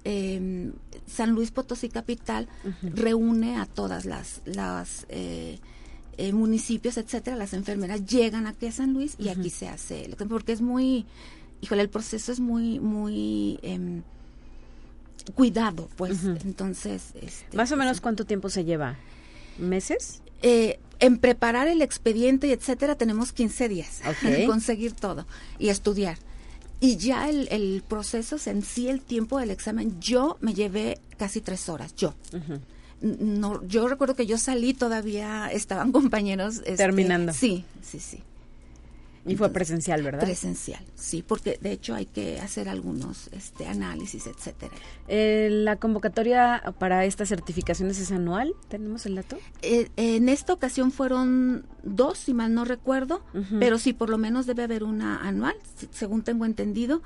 [SPEAKER 6] eh, San Luis Potosí capital reúne a todas las, las eh, eh, municipios, etcétera, las enfermeras llegan aquí a San Luis y aquí se hace, porque es muy, híjole, el proceso es muy, muy em, cuidado, pues. Entonces, este,
[SPEAKER 2] más o menos cuánto tiempo se lleva, meses.
[SPEAKER 6] Eh, en preparar el expediente y etcétera tenemos 15 días en conseguir todo y estudiar. Y ya el, el, proceso en sí, el tiempo del examen, yo me llevé casi tres horas, yo. No, yo recuerdo que yo salí todavía, estaban compañeros. Este,
[SPEAKER 2] Terminando.
[SPEAKER 6] Sí, sí, sí.
[SPEAKER 2] Y fue presencial, ¿verdad?
[SPEAKER 6] Presencial, sí, porque de hecho hay que hacer algunos este, análisis, etcétera.
[SPEAKER 2] Eh, ¿La convocatoria para estas certificaciones es anual? ¿Tenemos el dato?
[SPEAKER 6] Eh, en esta ocasión fueron dos, si mal no recuerdo, pero sí, por lo menos debe haber una anual, según tengo entendido,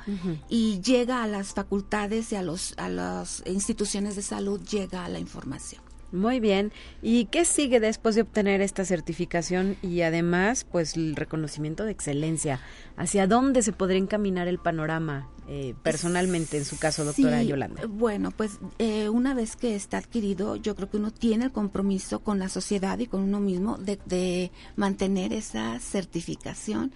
[SPEAKER 6] y llega a las facultades y a, los, a las instituciones de salud, llega a la información.
[SPEAKER 2] Muy bien. ¿Y qué sigue después de obtener esta certificación y además, pues, el reconocimiento de excelencia? ¿Hacia dónde se podría encaminar el panorama eh, personalmente, en su caso, doctora Yolanda?
[SPEAKER 6] Bueno, pues, eh, una vez que está adquirido, yo creo que uno tiene el compromiso con la sociedad y con uno mismo de, mantener esa certificación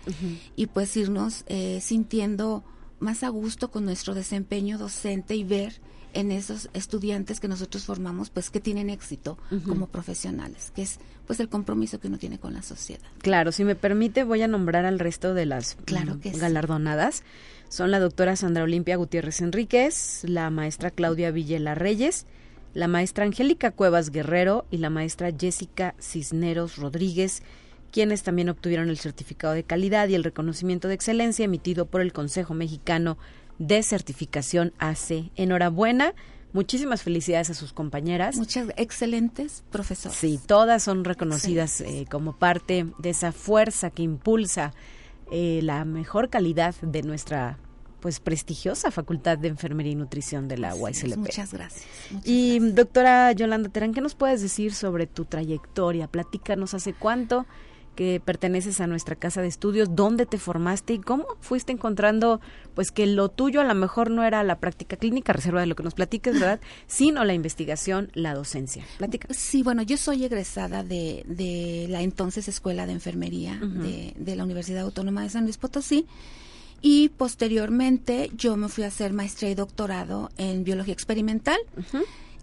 [SPEAKER 6] y pues irnos eh, sintiendo más a gusto con nuestro desempeño docente y ver en esos estudiantes que nosotros formamos, pues que tienen éxito como profesionales, que es pues el compromiso que uno tiene con la sociedad.
[SPEAKER 2] Claro, si me permite voy a nombrar al resto de las
[SPEAKER 6] claro que
[SPEAKER 2] galardonadas. Son la doctora Sandra Olimpia Gutiérrez Enríquez, la maestra Claudia Villela Reyes, la maestra Angélica Cuevas Guerrero y la maestra Jessica Cisneros Rodríguez, quienes también obtuvieron el certificado de calidad y el reconocimiento de excelencia emitido por el Consejo Mexicano de Certificación AC. Enhorabuena. Muchísimas felicidades a sus compañeras.
[SPEAKER 6] Muchas excelentes profesoras.
[SPEAKER 2] Sí, todas son reconocidas eh, como parte de esa fuerza que impulsa eh, la mejor calidad de nuestra pues prestigiosa Facultad de Enfermería y Nutrición de la UASLP.
[SPEAKER 6] Muchas gracias.
[SPEAKER 2] y doctora Yolanda Terán, ¿qué nos puedes decir sobre tu trayectoria? Platícanos hace cuánto que perteneces a nuestra casa de estudios, dónde te formaste y cómo fuiste encontrando pues que lo tuyo a lo mejor no era la práctica clínica, reserva de lo que nos platiques, ¿verdad? sino la investigación, la docencia. Platica.
[SPEAKER 6] Sí, bueno, yo soy egresada de, de la entonces Escuela de Enfermería de, de la Universidad Autónoma de San Luis Potosí y posteriormente yo me fui a hacer maestría y doctorado en biología experimental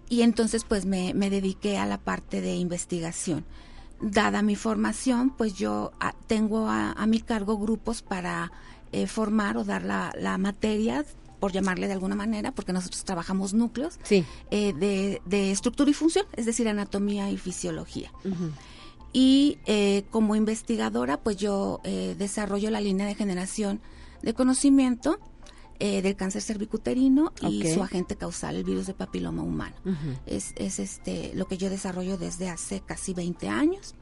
[SPEAKER 6] y entonces pues me, me, dediqué a la parte de investigación. Dada mi formación, pues yo a, tengo a, a, mi cargo grupos para eh, formar o dar la, la, materia por llamarle de alguna manera, porque nosotros trabajamos núcleos
[SPEAKER 2] sí.
[SPEAKER 6] eh, de, de, estructura y función, es decir, anatomía y fisiología. Uh -huh. Y eh, como investigadora, pues yo eh, desarrollo la línea de generación de conocimiento eh, del cáncer cervicuterino y su agente causal, el virus de papiloma humano. es, es este lo que yo desarrollo desde hace casi 20 años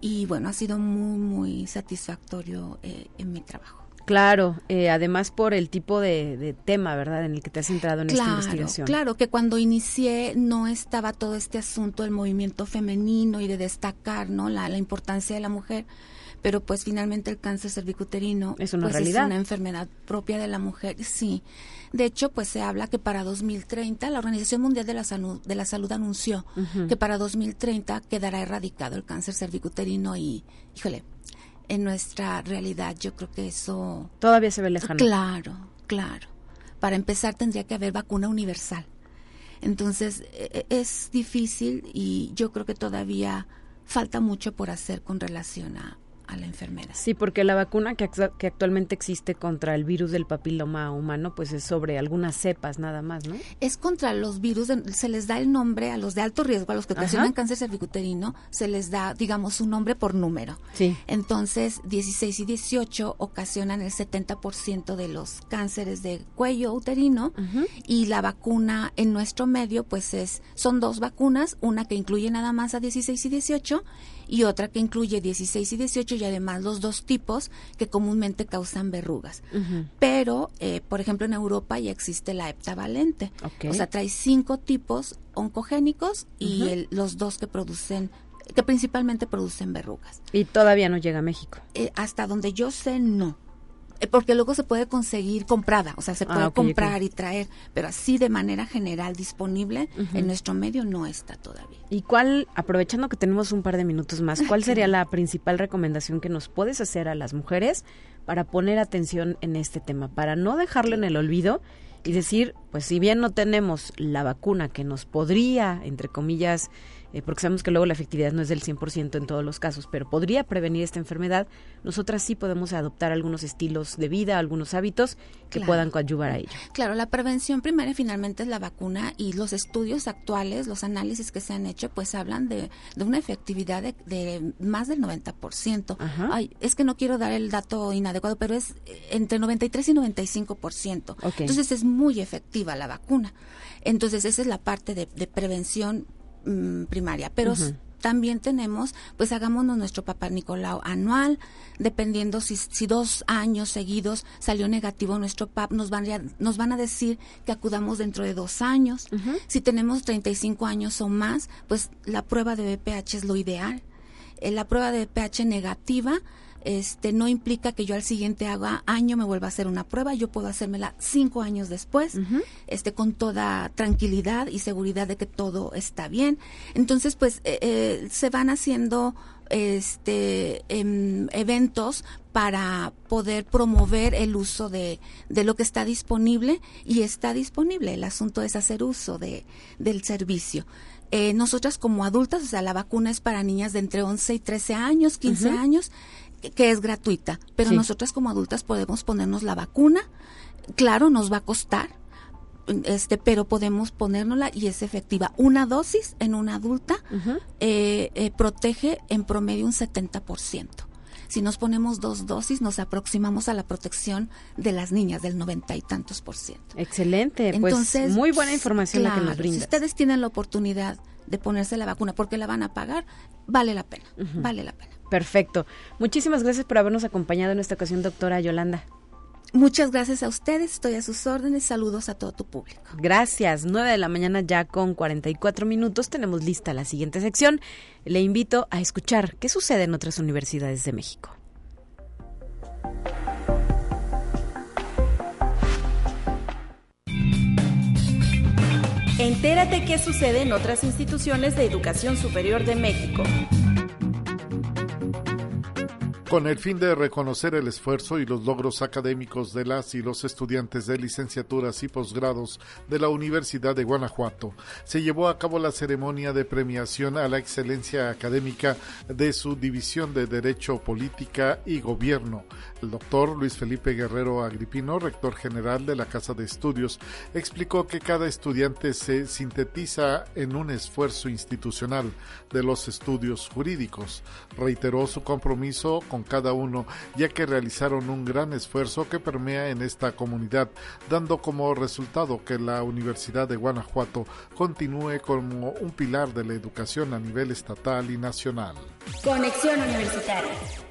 [SPEAKER 6] y bueno, ha sido muy, muy satisfactorio eh, en mi trabajo.
[SPEAKER 2] Claro, eh, además por el tipo de, de, tema, ¿verdad?, en el que te has centrado en
[SPEAKER 6] claro,
[SPEAKER 2] esta investigación.
[SPEAKER 6] Claro, que cuando inicié no estaba todo este asunto del movimiento femenino y de destacar, ¿no?, la, la importancia de la mujer pero pues finalmente el cáncer cervicuterino
[SPEAKER 2] es una
[SPEAKER 6] pues
[SPEAKER 2] realidad.
[SPEAKER 6] es una enfermedad propia de la mujer sí de hecho pues se habla que para 2030 la Organización Mundial de la Salud de la Salud anunció uh -huh. que para 2030 quedará erradicado el cáncer cervicuterino y híjole en nuestra realidad yo creo que eso
[SPEAKER 2] todavía se ve lejano
[SPEAKER 6] claro claro para empezar tendría que haber vacuna universal entonces es difícil y yo creo que todavía falta mucho por hacer con relación a, a la enfermedad.
[SPEAKER 2] Sí, porque la vacuna que, que, actualmente existe contra el virus del papiloma humano, pues es sobre algunas cepas nada más, ¿no?
[SPEAKER 6] Es contra los virus, de, se les da el nombre a los de alto riesgo, a los que ocasionan Ajá. cáncer cervicuterino, se les da, digamos, un nombre por número.
[SPEAKER 2] Sí.
[SPEAKER 6] Entonces, 16 y 18 ocasionan el 70% de los cánceres de cuello uterino uh -huh. y la vacuna en nuestro medio, pues es, son dos vacunas, una que incluye nada más a 16 y 18 y otra que incluye 16 y 18 y además los dos tipos que comúnmente causan verrugas.
[SPEAKER 2] Uh -huh.
[SPEAKER 6] Pero, eh, por ejemplo, en Europa ya existe la heptavalente.
[SPEAKER 2] Okay.
[SPEAKER 6] O sea, trae cinco tipos oncogénicos uh -huh. y el, los dos que producen que principalmente producen verrugas.
[SPEAKER 2] Y todavía no llega a México.
[SPEAKER 6] Eh, hasta donde yo sé, no. Eh, porque luego se puede conseguir comprada, o sea, se puede
[SPEAKER 2] ah, okay,
[SPEAKER 6] comprar
[SPEAKER 2] okay.
[SPEAKER 6] y traer, pero así de manera general disponible uh -huh. en nuestro medio no está todavía.
[SPEAKER 2] ¿Y cuál, aprovechando que tenemos un par de minutos más, cuál sería la principal recomendación que nos puedes hacer a las mujeres para poner atención en este tema, para no dejarlo en el olvido y decir, pues si bien no tenemos la vacuna que nos podría, entre comillas, eh, porque sabemos que luego la efectividad no es del 100% en todos los casos, pero podría prevenir esta enfermedad, nosotras sí podemos adoptar algunos estilos de vida, algunos hábitos que
[SPEAKER 6] claro.
[SPEAKER 2] puedan coadyuvar a ello.
[SPEAKER 6] Claro, la prevención primaria finalmente es la vacuna y los estudios actuales, los análisis que se han hecho, pues hablan de, de una efectividad de, de, más del 90%.
[SPEAKER 2] Ajá.
[SPEAKER 6] Ay, es que no quiero dar el dato inadecuado, pero es entre 93 y 95%.
[SPEAKER 2] Okay.
[SPEAKER 6] Entonces es muy efectiva la vacuna. Entonces esa es la parte de, de prevención mmm, primaria, pero uh -huh. también tenemos, pues hagámonos nuestro papá Nicolau anual, dependiendo si, si dos años seguidos salió negativo nuestro PAP, nos van, a, nos van a decir que acudamos dentro de dos años.
[SPEAKER 2] Uh -huh.
[SPEAKER 6] Si tenemos 35 años o más, pues la prueba de BPH es lo ideal. Eh, la prueba de BPH negativa este no implica que yo al siguiente haga año me vuelva a hacer una prueba, yo puedo hacérmela cinco años después,
[SPEAKER 2] uh -huh.
[SPEAKER 6] este con toda tranquilidad y seguridad de que todo está bien. Entonces, pues eh, eh, se van haciendo este eh, eventos para poder promover el uso de, de, lo que está disponible y está disponible. El asunto es hacer uso de, del servicio. Eh, nosotras como adultas, o sea, la vacuna es para niñas de entre 11 y 13 años, 15 uh -huh. años, que, es gratuita, pero
[SPEAKER 2] sí.
[SPEAKER 6] nosotras como adultas podemos ponernos la vacuna, claro, nos va a costar, este, pero podemos ponérnosla y es efectiva. Una dosis en una adulta eh, eh, protege en promedio un 70%. Si nos ponemos dos dosis, nos aproximamos a la protección de las niñas del noventa y tantos por ciento.
[SPEAKER 2] Excelente, pues, Entonces, pues muy buena información la que nos brinda.
[SPEAKER 6] Si ustedes tienen la oportunidad de ponerse la vacuna porque la van a pagar, vale la pena, vale la pena.
[SPEAKER 2] Perfecto. Muchísimas gracias por habernos acompañado en esta ocasión, doctora Yolanda.
[SPEAKER 6] Muchas gracias a ustedes, estoy a sus órdenes, saludos a todo tu público.
[SPEAKER 2] Gracias, 9 de la mañana ya con 44 minutos, tenemos lista la siguiente sección. Le invito a escuchar qué sucede en otras universidades de México.
[SPEAKER 7] Entérate qué sucede en otras instituciones de educación superior de México.
[SPEAKER 8] Con el fin de reconocer el esfuerzo y los logros académicos de las y los estudiantes de licenciaturas y posgrados de la Universidad de Guanajuato, se llevó a cabo la ceremonia de premiación a la excelencia académica de su División de Derecho, Política y Gobierno. El doctor Luis Felipe Guerrero Agripino, rector general de la Casa de Estudios, explicó que cada estudiante se sintetiza en un esfuerzo institucional de los estudios jurídicos. Reiteró su compromiso con cada uno, ya que realizaron un gran esfuerzo que permea en esta comunidad, dando como resultado que la Universidad de Guanajuato continúe como un pilar de la educación a nivel estatal y nacional.
[SPEAKER 7] Conexión Universitaria.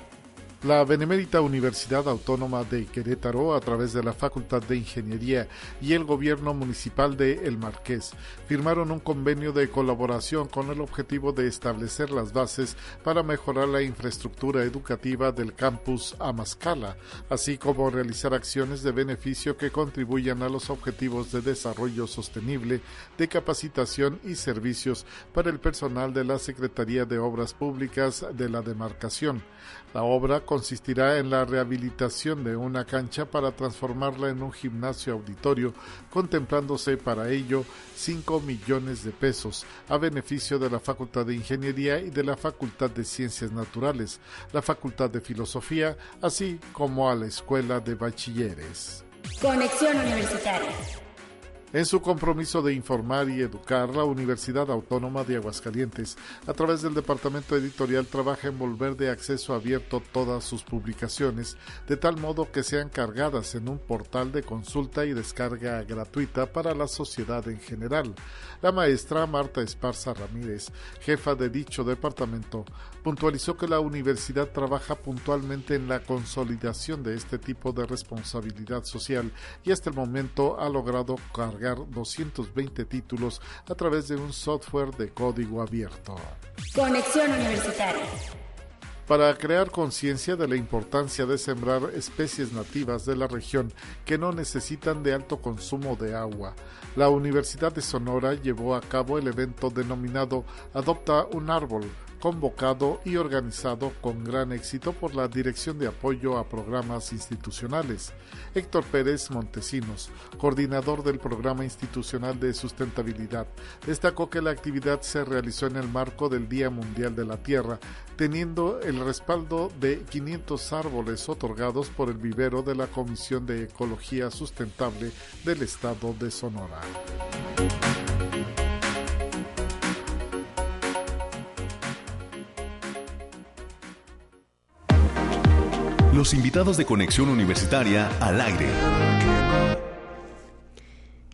[SPEAKER 8] La Benemérita Universidad Autónoma de Querétaro, a través de la Facultad de Ingeniería y el Gobierno Municipal de El Marqués, firmaron un convenio de colaboración con el objetivo de establecer las bases para mejorar la infraestructura educativa del campus Amascala, así como realizar acciones de beneficio que contribuyan a los objetivos de desarrollo sostenible, de capacitación y servicios para el personal de la Secretaría de Obras Públicas de la demarcación. La obra consistirá en la rehabilitación de una cancha para transformarla en un gimnasio auditorio, contemplándose para ello 5 millones de pesos a beneficio de la Facultad de Ingeniería y de la Facultad de Ciencias Naturales, la Facultad de Filosofía, así como a la Escuela de Bachilleres.
[SPEAKER 7] Conexión Universitaria.
[SPEAKER 8] En su compromiso de informar y educar, la Universidad Autónoma de Aguascalientes, a través del Departamento Editorial, trabaja en volver de acceso abierto todas sus publicaciones, de tal modo que sean cargadas en un portal de consulta y descarga gratuita para la sociedad en general. La maestra Marta Esparza Ramírez, jefa de dicho departamento, puntualizó que la universidad trabaja puntualmente en la consolidación de este tipo de responsabilidad social y hasta el momento ha logrado cargar 220 títulos a través de un software de código abierto.
[SPEAKER 7] Conexión Universitaria
[SPEAKER 8] para crear conciencia de la importancia de sembrar especies nativas de la región que no necesitan de alto consumo de agua. La Universidad de Sonora llevó a cabo el evento denominado Adopta un árbol, convocado y organizado con gran éxito por la Dirección de Apoyo a Programas Institucionales. Héctor Pérez Montesinos, coordinador del Programa Institucional de Sustentabilidad, destacó que la actividad se realizó en el marco del Día Mundial de la Tierra, teniendo el respaldo de 500 árboles otorgados por el vivero de la Comisión de Ecología Sustentable del Estado de Sonora.
[SPEAKER 1] Los invitados de Conexión Universitaria al aire.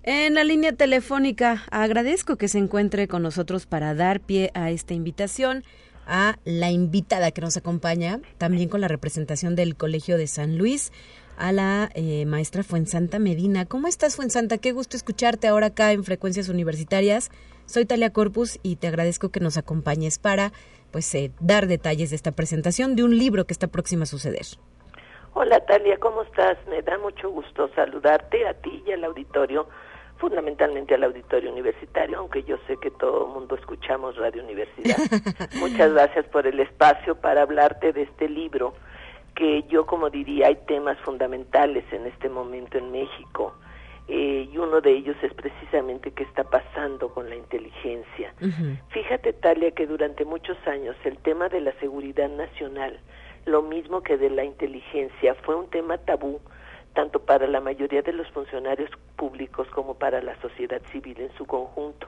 [SPEAKER 2] En la línea telefónica agradezco que se encuentre con nosotros para dar pie a esta invitación a la invitada que nos acompaña, también con la representación del Colegio de San Luis, a la eh, maestra Fuensanta Medina. ¿Cómo estás, Fuensanta? Qué gusto escucharte ahora acá en Frecuencias Universitarias. Soy Talia Corpus y te agradezco que nos acompañes para pues eh, dar detalles de esta presentación de un libro que está próximo a suceder.
[SPEAKER 9] Hola Talia, ¿cómo estás? Me da mucho gusto saludarte a ti y al auditorio, fundamentalmente al auditorio universitario, aunque yo sé que todo el mundo escuchamos Radio Universidad. Muchas gracias por el espacio para hablarte de este libro, que yo como diría hay temas fundamentales en este momento en México. Eh, y uno de ellos es precisamente qué está pasando con la inteligencia. Fíjate, Talia, que durante muchos años el tema de la seguridad nacional lo mismo que de la inteligencia, fue un tema tabú tanto para la mayoría de los funcionarios públicos como para la sociedad civil en su conjunto.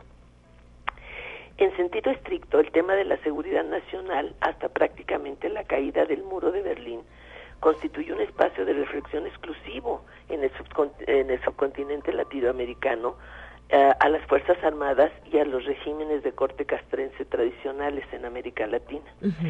[SPEAKER 9] En sentido estricto, el tema de la seguridad nacional, hasta prácticamente la caída del muro de Berlín, constituye un espacio de reflexión exclusivo en el, en el subcontinente latinoamericano a las Fuerzas Armadas y a los regímenes de corte castrense tradicionales en América Latina.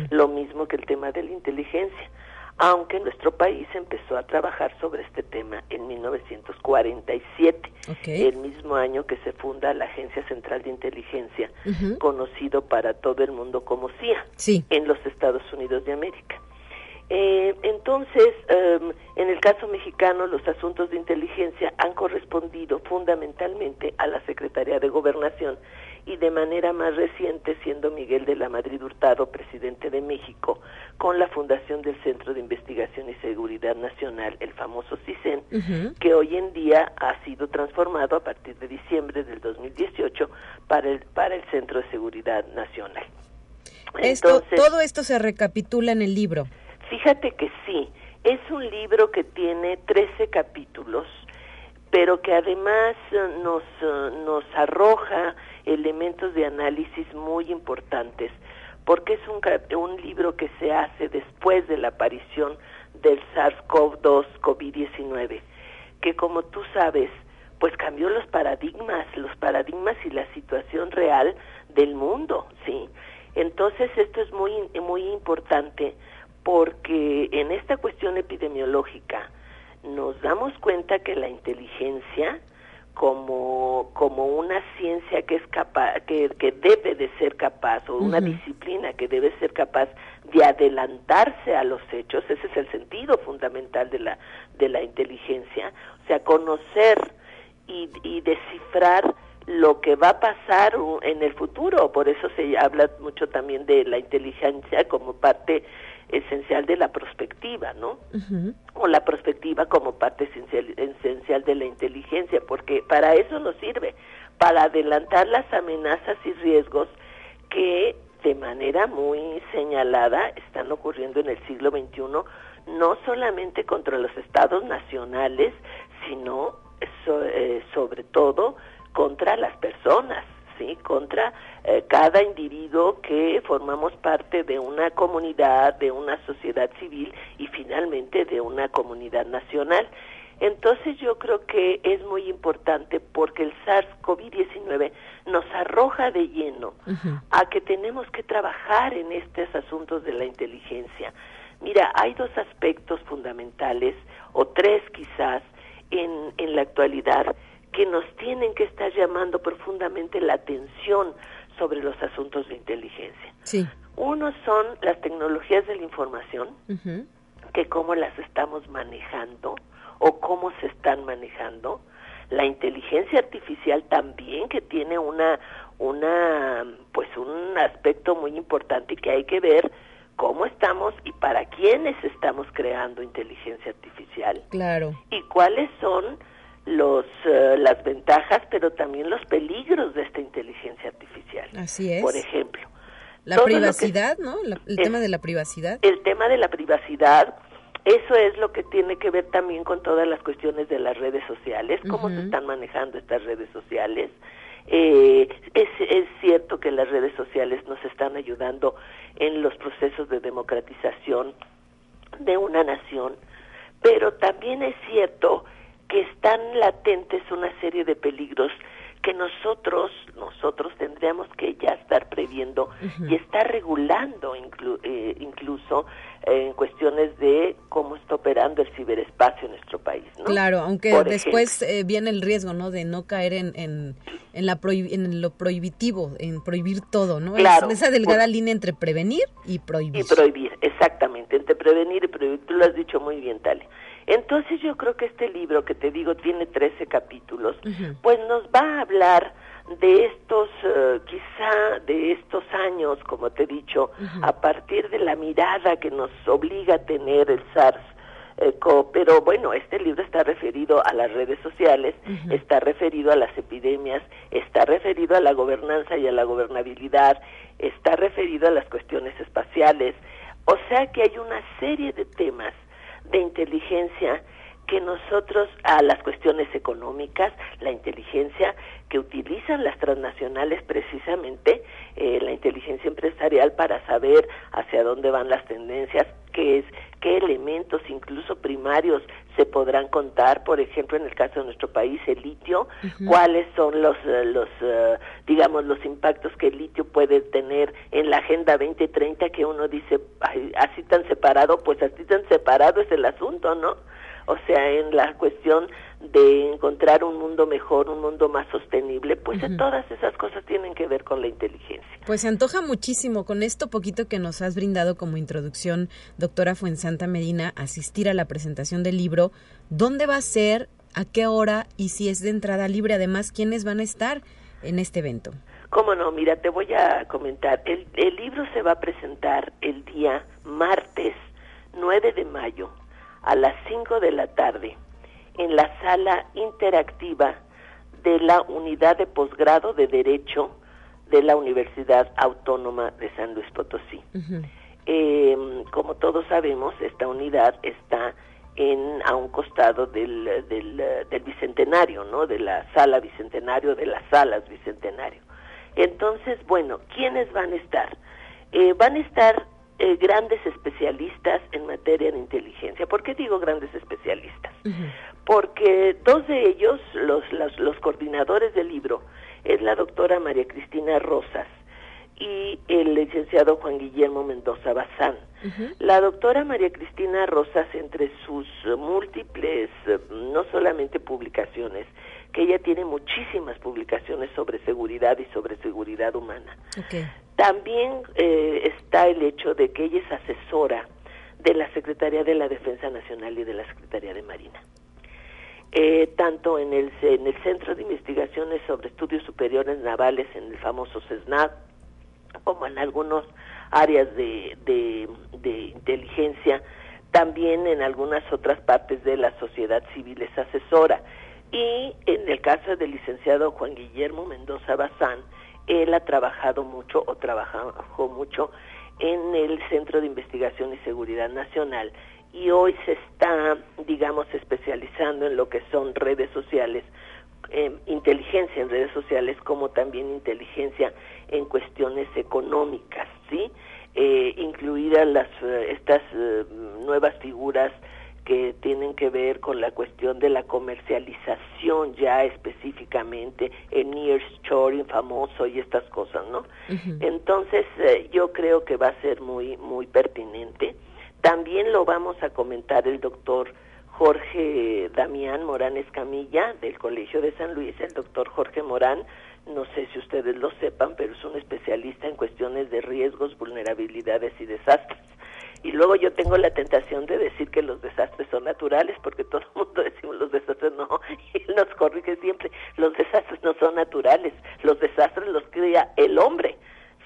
[SPEAKER 9] Lo mismo que el tema de la inteligencia. Aunque nuestro país empezó a trabajar sobre este tema en 1947, el mismo año que se funda la Agencia Central de Inteligencia, conocido para todo el mundo como CIA, en los Estados Unidos de América. Eh, entonces, em, en el caso mexicano, los asuntos de inteligencia han correspondido fundamentalmente a la Secretaría de Gobernación y de manera más reciente siendo Miguel de la Madrid Hurtado presidente de México con la fundación del Centro de Investigación y Seguridad Nacional, el famoso CISEN, que hoy en día ha sido transformado a partir de diciembre del 2018 para el, para el Centro de Seguridad Nacional.
[SPEAKER 2] Esto, todo esto se recapitula en el libro.
[SPEAKER 9] Fíjate que sí, es un libro que tiene 13 capítulos, pero que además eh, nos, eh, nos arroja elementos de análisis muy importantes, porque es un, un libro que se hace después de la aparición del SARS-CoV-2, COVID-19, que como tú sabes, pues cambió los paradigmas, los paradigmas y la situación real del mundo, ¿sí? Entonces esto es muy, muy importante porque en esta cuestión epidemiológica nos damos cuenta que la inteligencia como, como una ciencia que es capaz, que, que debe de ser capaz, o una disciplina que debe ser capaz de adelantarse a los hechos, ese es el sentido fundamental de la, de la inteligencia, o sea, conocer y, y descifrar lo que va a pasar en el futuro, por eso se habla mucho también de la inteligencia como parte esencial de la prospectiva, ¿no? O la prospectiva como parte esencial, esencial de la inteligencia, porque para eso nos sirve, para adelantar las amenazas y riesgos que de manera muy señalada están ocurriendo en el siglo XXI, no solamente contra los estados nacionales, sino eh, sobre todo contra las personas, ¿sí? Contra eh, cada individuo que formamos parte de una comunidad, de una sociedad civil y finalmente de una comunidad nacional. Entonces yo creo que es muy importante porque el SARS-CoV-19 nos arroja de lleno a que tenemos que trabajar en estos asuntos de la inteligencia. Mira, hay dos aspectos fundamentales, o tres quizás, en, en la actualidad que nos tienen que estar llamando profundamente la atención sobre los asuntos de inteligencia.
[SPEAKER 2] Sí.
[SPEAKER 9] Uno son las tecnologías de la información, que cómo las estamos manejando o cómo se están manejando. La inteligencia artificial también que tiene una una pues un aspecto muy importante y que hay que ver cómo estamos y para quiénes estamos creando inteligencia artificial.
[SPEAKER 2] Claro.
[SPEAKER 9] Y cuáles son los eh, las ventajas, pero también los peligros de esta inteligencia artificial.
[SPEAKER 2] Así es.
[SPEAKER 9] Por ejemplo,
[SPEAKER 2] la privacidad, ¿no? el tema de la privacidad.
[SPEAKER 9] El tema de la privacidad, eso es lo que tiene que ver también con todas las cuestiones de las redes sociales, cómo se están manejando estas redes sociales. Eh, es, es cierto que las redes sociales nos están ayudando en los procesos de democratización de una nación, pero también es cierto que están latentes una serie de peligros que nosotros nosotros tendríamos que ya estar previendo y estar regulando eh, incluso en cuestiones de cómo está operando el ciberespacio en nuestro país.
[SPEAKER 2] Claro, aunque después eh, viene el riesgo, ¿no? De no caer en, en, en la en lo prohibitivo, en prohibir todo, ¿no?
[SPEAKER 9] Claro,
[SPEAKER 2] esa delgada línea entre prevenir y prohibir.
[SPEAKER 9] Y prohibir, exactamente, entre prevenir y prohibir. Tú lo has dicho muy bien, Tale. Entonces yo creo que este libro que te digo tiene 13 capítulos, pues nos va a hablar de estos, eh, quizá de estos años, como te he dicho, a partir de la mirada que nos obliga a tener el SARS. Eh, pero bueno, este libro está referido a las redes sociales, está referido a las epidemias, está referido a la gobernanza y a la gobernabilidad, está referido a las cuestiones espaciales, o sea que hay una serie de temas de inteligencia que nosotros a las cuestiones económicas, la inteligencia que utilizan las transnacionales precisamente, eh, la inteligencia empresarial para saber hacia dónde van las tendencias, qué es, qué elementos incluso primarios se podrán contar, por ejemplo, en el caso de nuestro país, el litio, cuáles son los, eh, los eh, digamos, los impactos que el litio puede tener en la Agenda 2030, que uno dice, así tan separado, pues así tan separado es el asunto, ¿no? o sea, en la cuestión de encontrar un mundo mejor, un mundo más sostenible, pues todas esas cosas tienen que ver con la inteligencia.
[SPEAKER 2] Pues se antoja muchísimo con esto poquito que nos has brindado como introducción, doctora Fuensanta Medina, asistir a la presentación del libro. ¿Dónde va a ser? ¿A qué hora? Y si es de entrada libre, además, ¿quiénes van a estar en este evento?
[SPEAKER 9] Cómo no, mira, te voy a comentar. El, el libro se va a presentar el día martes 9 de mayo a las 5 de la tarde en la sala interactiva de la Unidad de Posgrado de Derecho de la Universidad Autónoma de San Luis Potosí. Em, como todos sabemos, esta unidad está en a un costado del, del, del, bicentenario, ¿no? De la sala bicentenario, de las salas bicentenario. Entonces, bueno, ¿quiénes van a estar? Eh, van a estar eh, grandes especialistas en materia de inteligencia. ¿Por qué digo grandes especialistas? Porque dos de ellos, los, los, coordinadores del libro, es la doctora María Cristina Rosas y el licenciado Juan Guillermo Mendoza Bazán. La doctora María Cristina Rosas, entre sus múltiples, no solamente publicaciones, que ella tiene muchísimas publicaciones sobre seguridad y sobre seguridad humana. También eh, está el hecho de que ella es asesora de la Secretaría de la Defensa Nacional y de la Secretaría de Marina. Eh, tanto en el, en el Centro de Investigaciones sobre Estudios Superiores Navales, en el famoso CESNAV, como en algunas áreas de, de, de inteligencia, también en algunas otras partes de la sociedad civil es asesora. Y en el caso del licenciado Juan Guillermo Mendoza Bazán, él ha trabajado mucho o trabajó mucho en el Centro de Investigación y Seguridad Nacional y hoy se está, digamos, especializando en lo que son redes sociales, inteligencia en redes sociales como también inteligencia en cuestiones económicas, ¿sí? Eh, incluidas las, eh, estas eh, nuevas figuras que tienen que ver con la cuestión de la comercialización ya específicamente, el nearshoring famoso y estas cosas, ¿no? Entonces eh, yo creo que va a ser muy muy pertinente. También lo vamos a comentar el doctor Jorge Damián Morán Escamilla del Colegio de San Luis, el doctor Jorge Morán, no sé si ustedes lo sepan, pero es un especialista en cuestiones de riesgos, vulnerabilidades y desastres. Y luego yo tengo la tentación de decir que los desastres son naturales, porque todo el mundo decimos los desastres no, y él nos corrige siempre, los desastres no son naturales, los desastres los crea el hombre,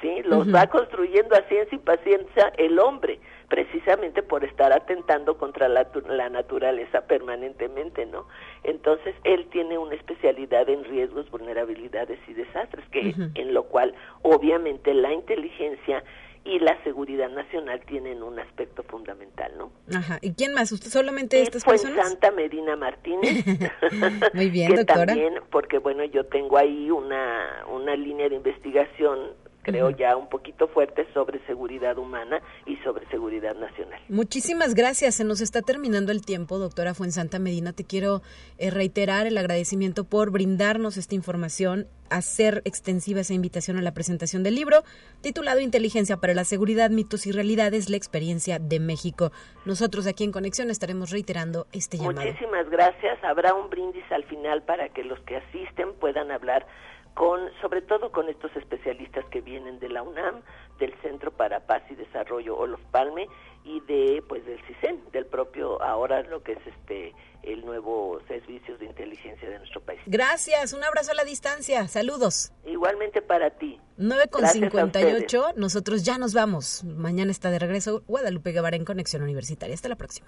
[SPEAKER 9] ¿sí? Los va construyendo a ciencia y paciencia el hombre, precisamente por estar atentando contra la, la naturaleza permanentemente, ¿no? Entonces, él tiene una especialidad en riesgos, vulnerabilidades y desastres, que en lo cual obviamente la inteligencia y la seguridad nacional tienen un aspecto fundamental, ¿no?
[SPEAKER 2] Ajá. ¿Y quién más? ¿Usted solamente estas
[SPEAKER 9] fue
[SPEAKER 2] personas?
[SPEAKER 9] Santa Medina Martínez.
[SPEAKER 2] Muy bien, doctora.
[SPEAKER 9] También, porque bueno, yo tengo ahí una, una línea de investigación creo ya un poquito fuerte sobre seguridad humana y sobre seguridad nacional.
[SPEAKER 2] Muchísimas gracias. Se nos está terminando el tiempo, doctora Fuensanta Medina. Te quiero eh, reiterar el agradecimiento por brindarnos esta información, hacer extensiva esa invitación a la presentación del libro titulado Inteligencia para la Seguridad, Mitos y Realidades, la experiencia de México. Nosotros aquí en Conexión estaremos reiterando este llamado.
[SPEAKER 9] Muchísimas gracias. Habrá un brindis al final para que los que asisten puedan hablar con, sobre todo con estos especialistas que vienen de la UNAM, del Centro para Paz y Desarrollo Olof Palme y de pues del CISEN, del propio ahora lo que es este el nuevo servicio de inteligencia de nuestro país.
[SPEAKER 2] Gracias, un abrazo a la distancia, saludos.
[SPEAKER 9] Igualmente para ti.
[SPEAKER 2] 9 con 58, nosotros ya nos vamos. Mañana está de regreso Guadalupe Guevara en Conexión Universitaria. Hasta la próxima.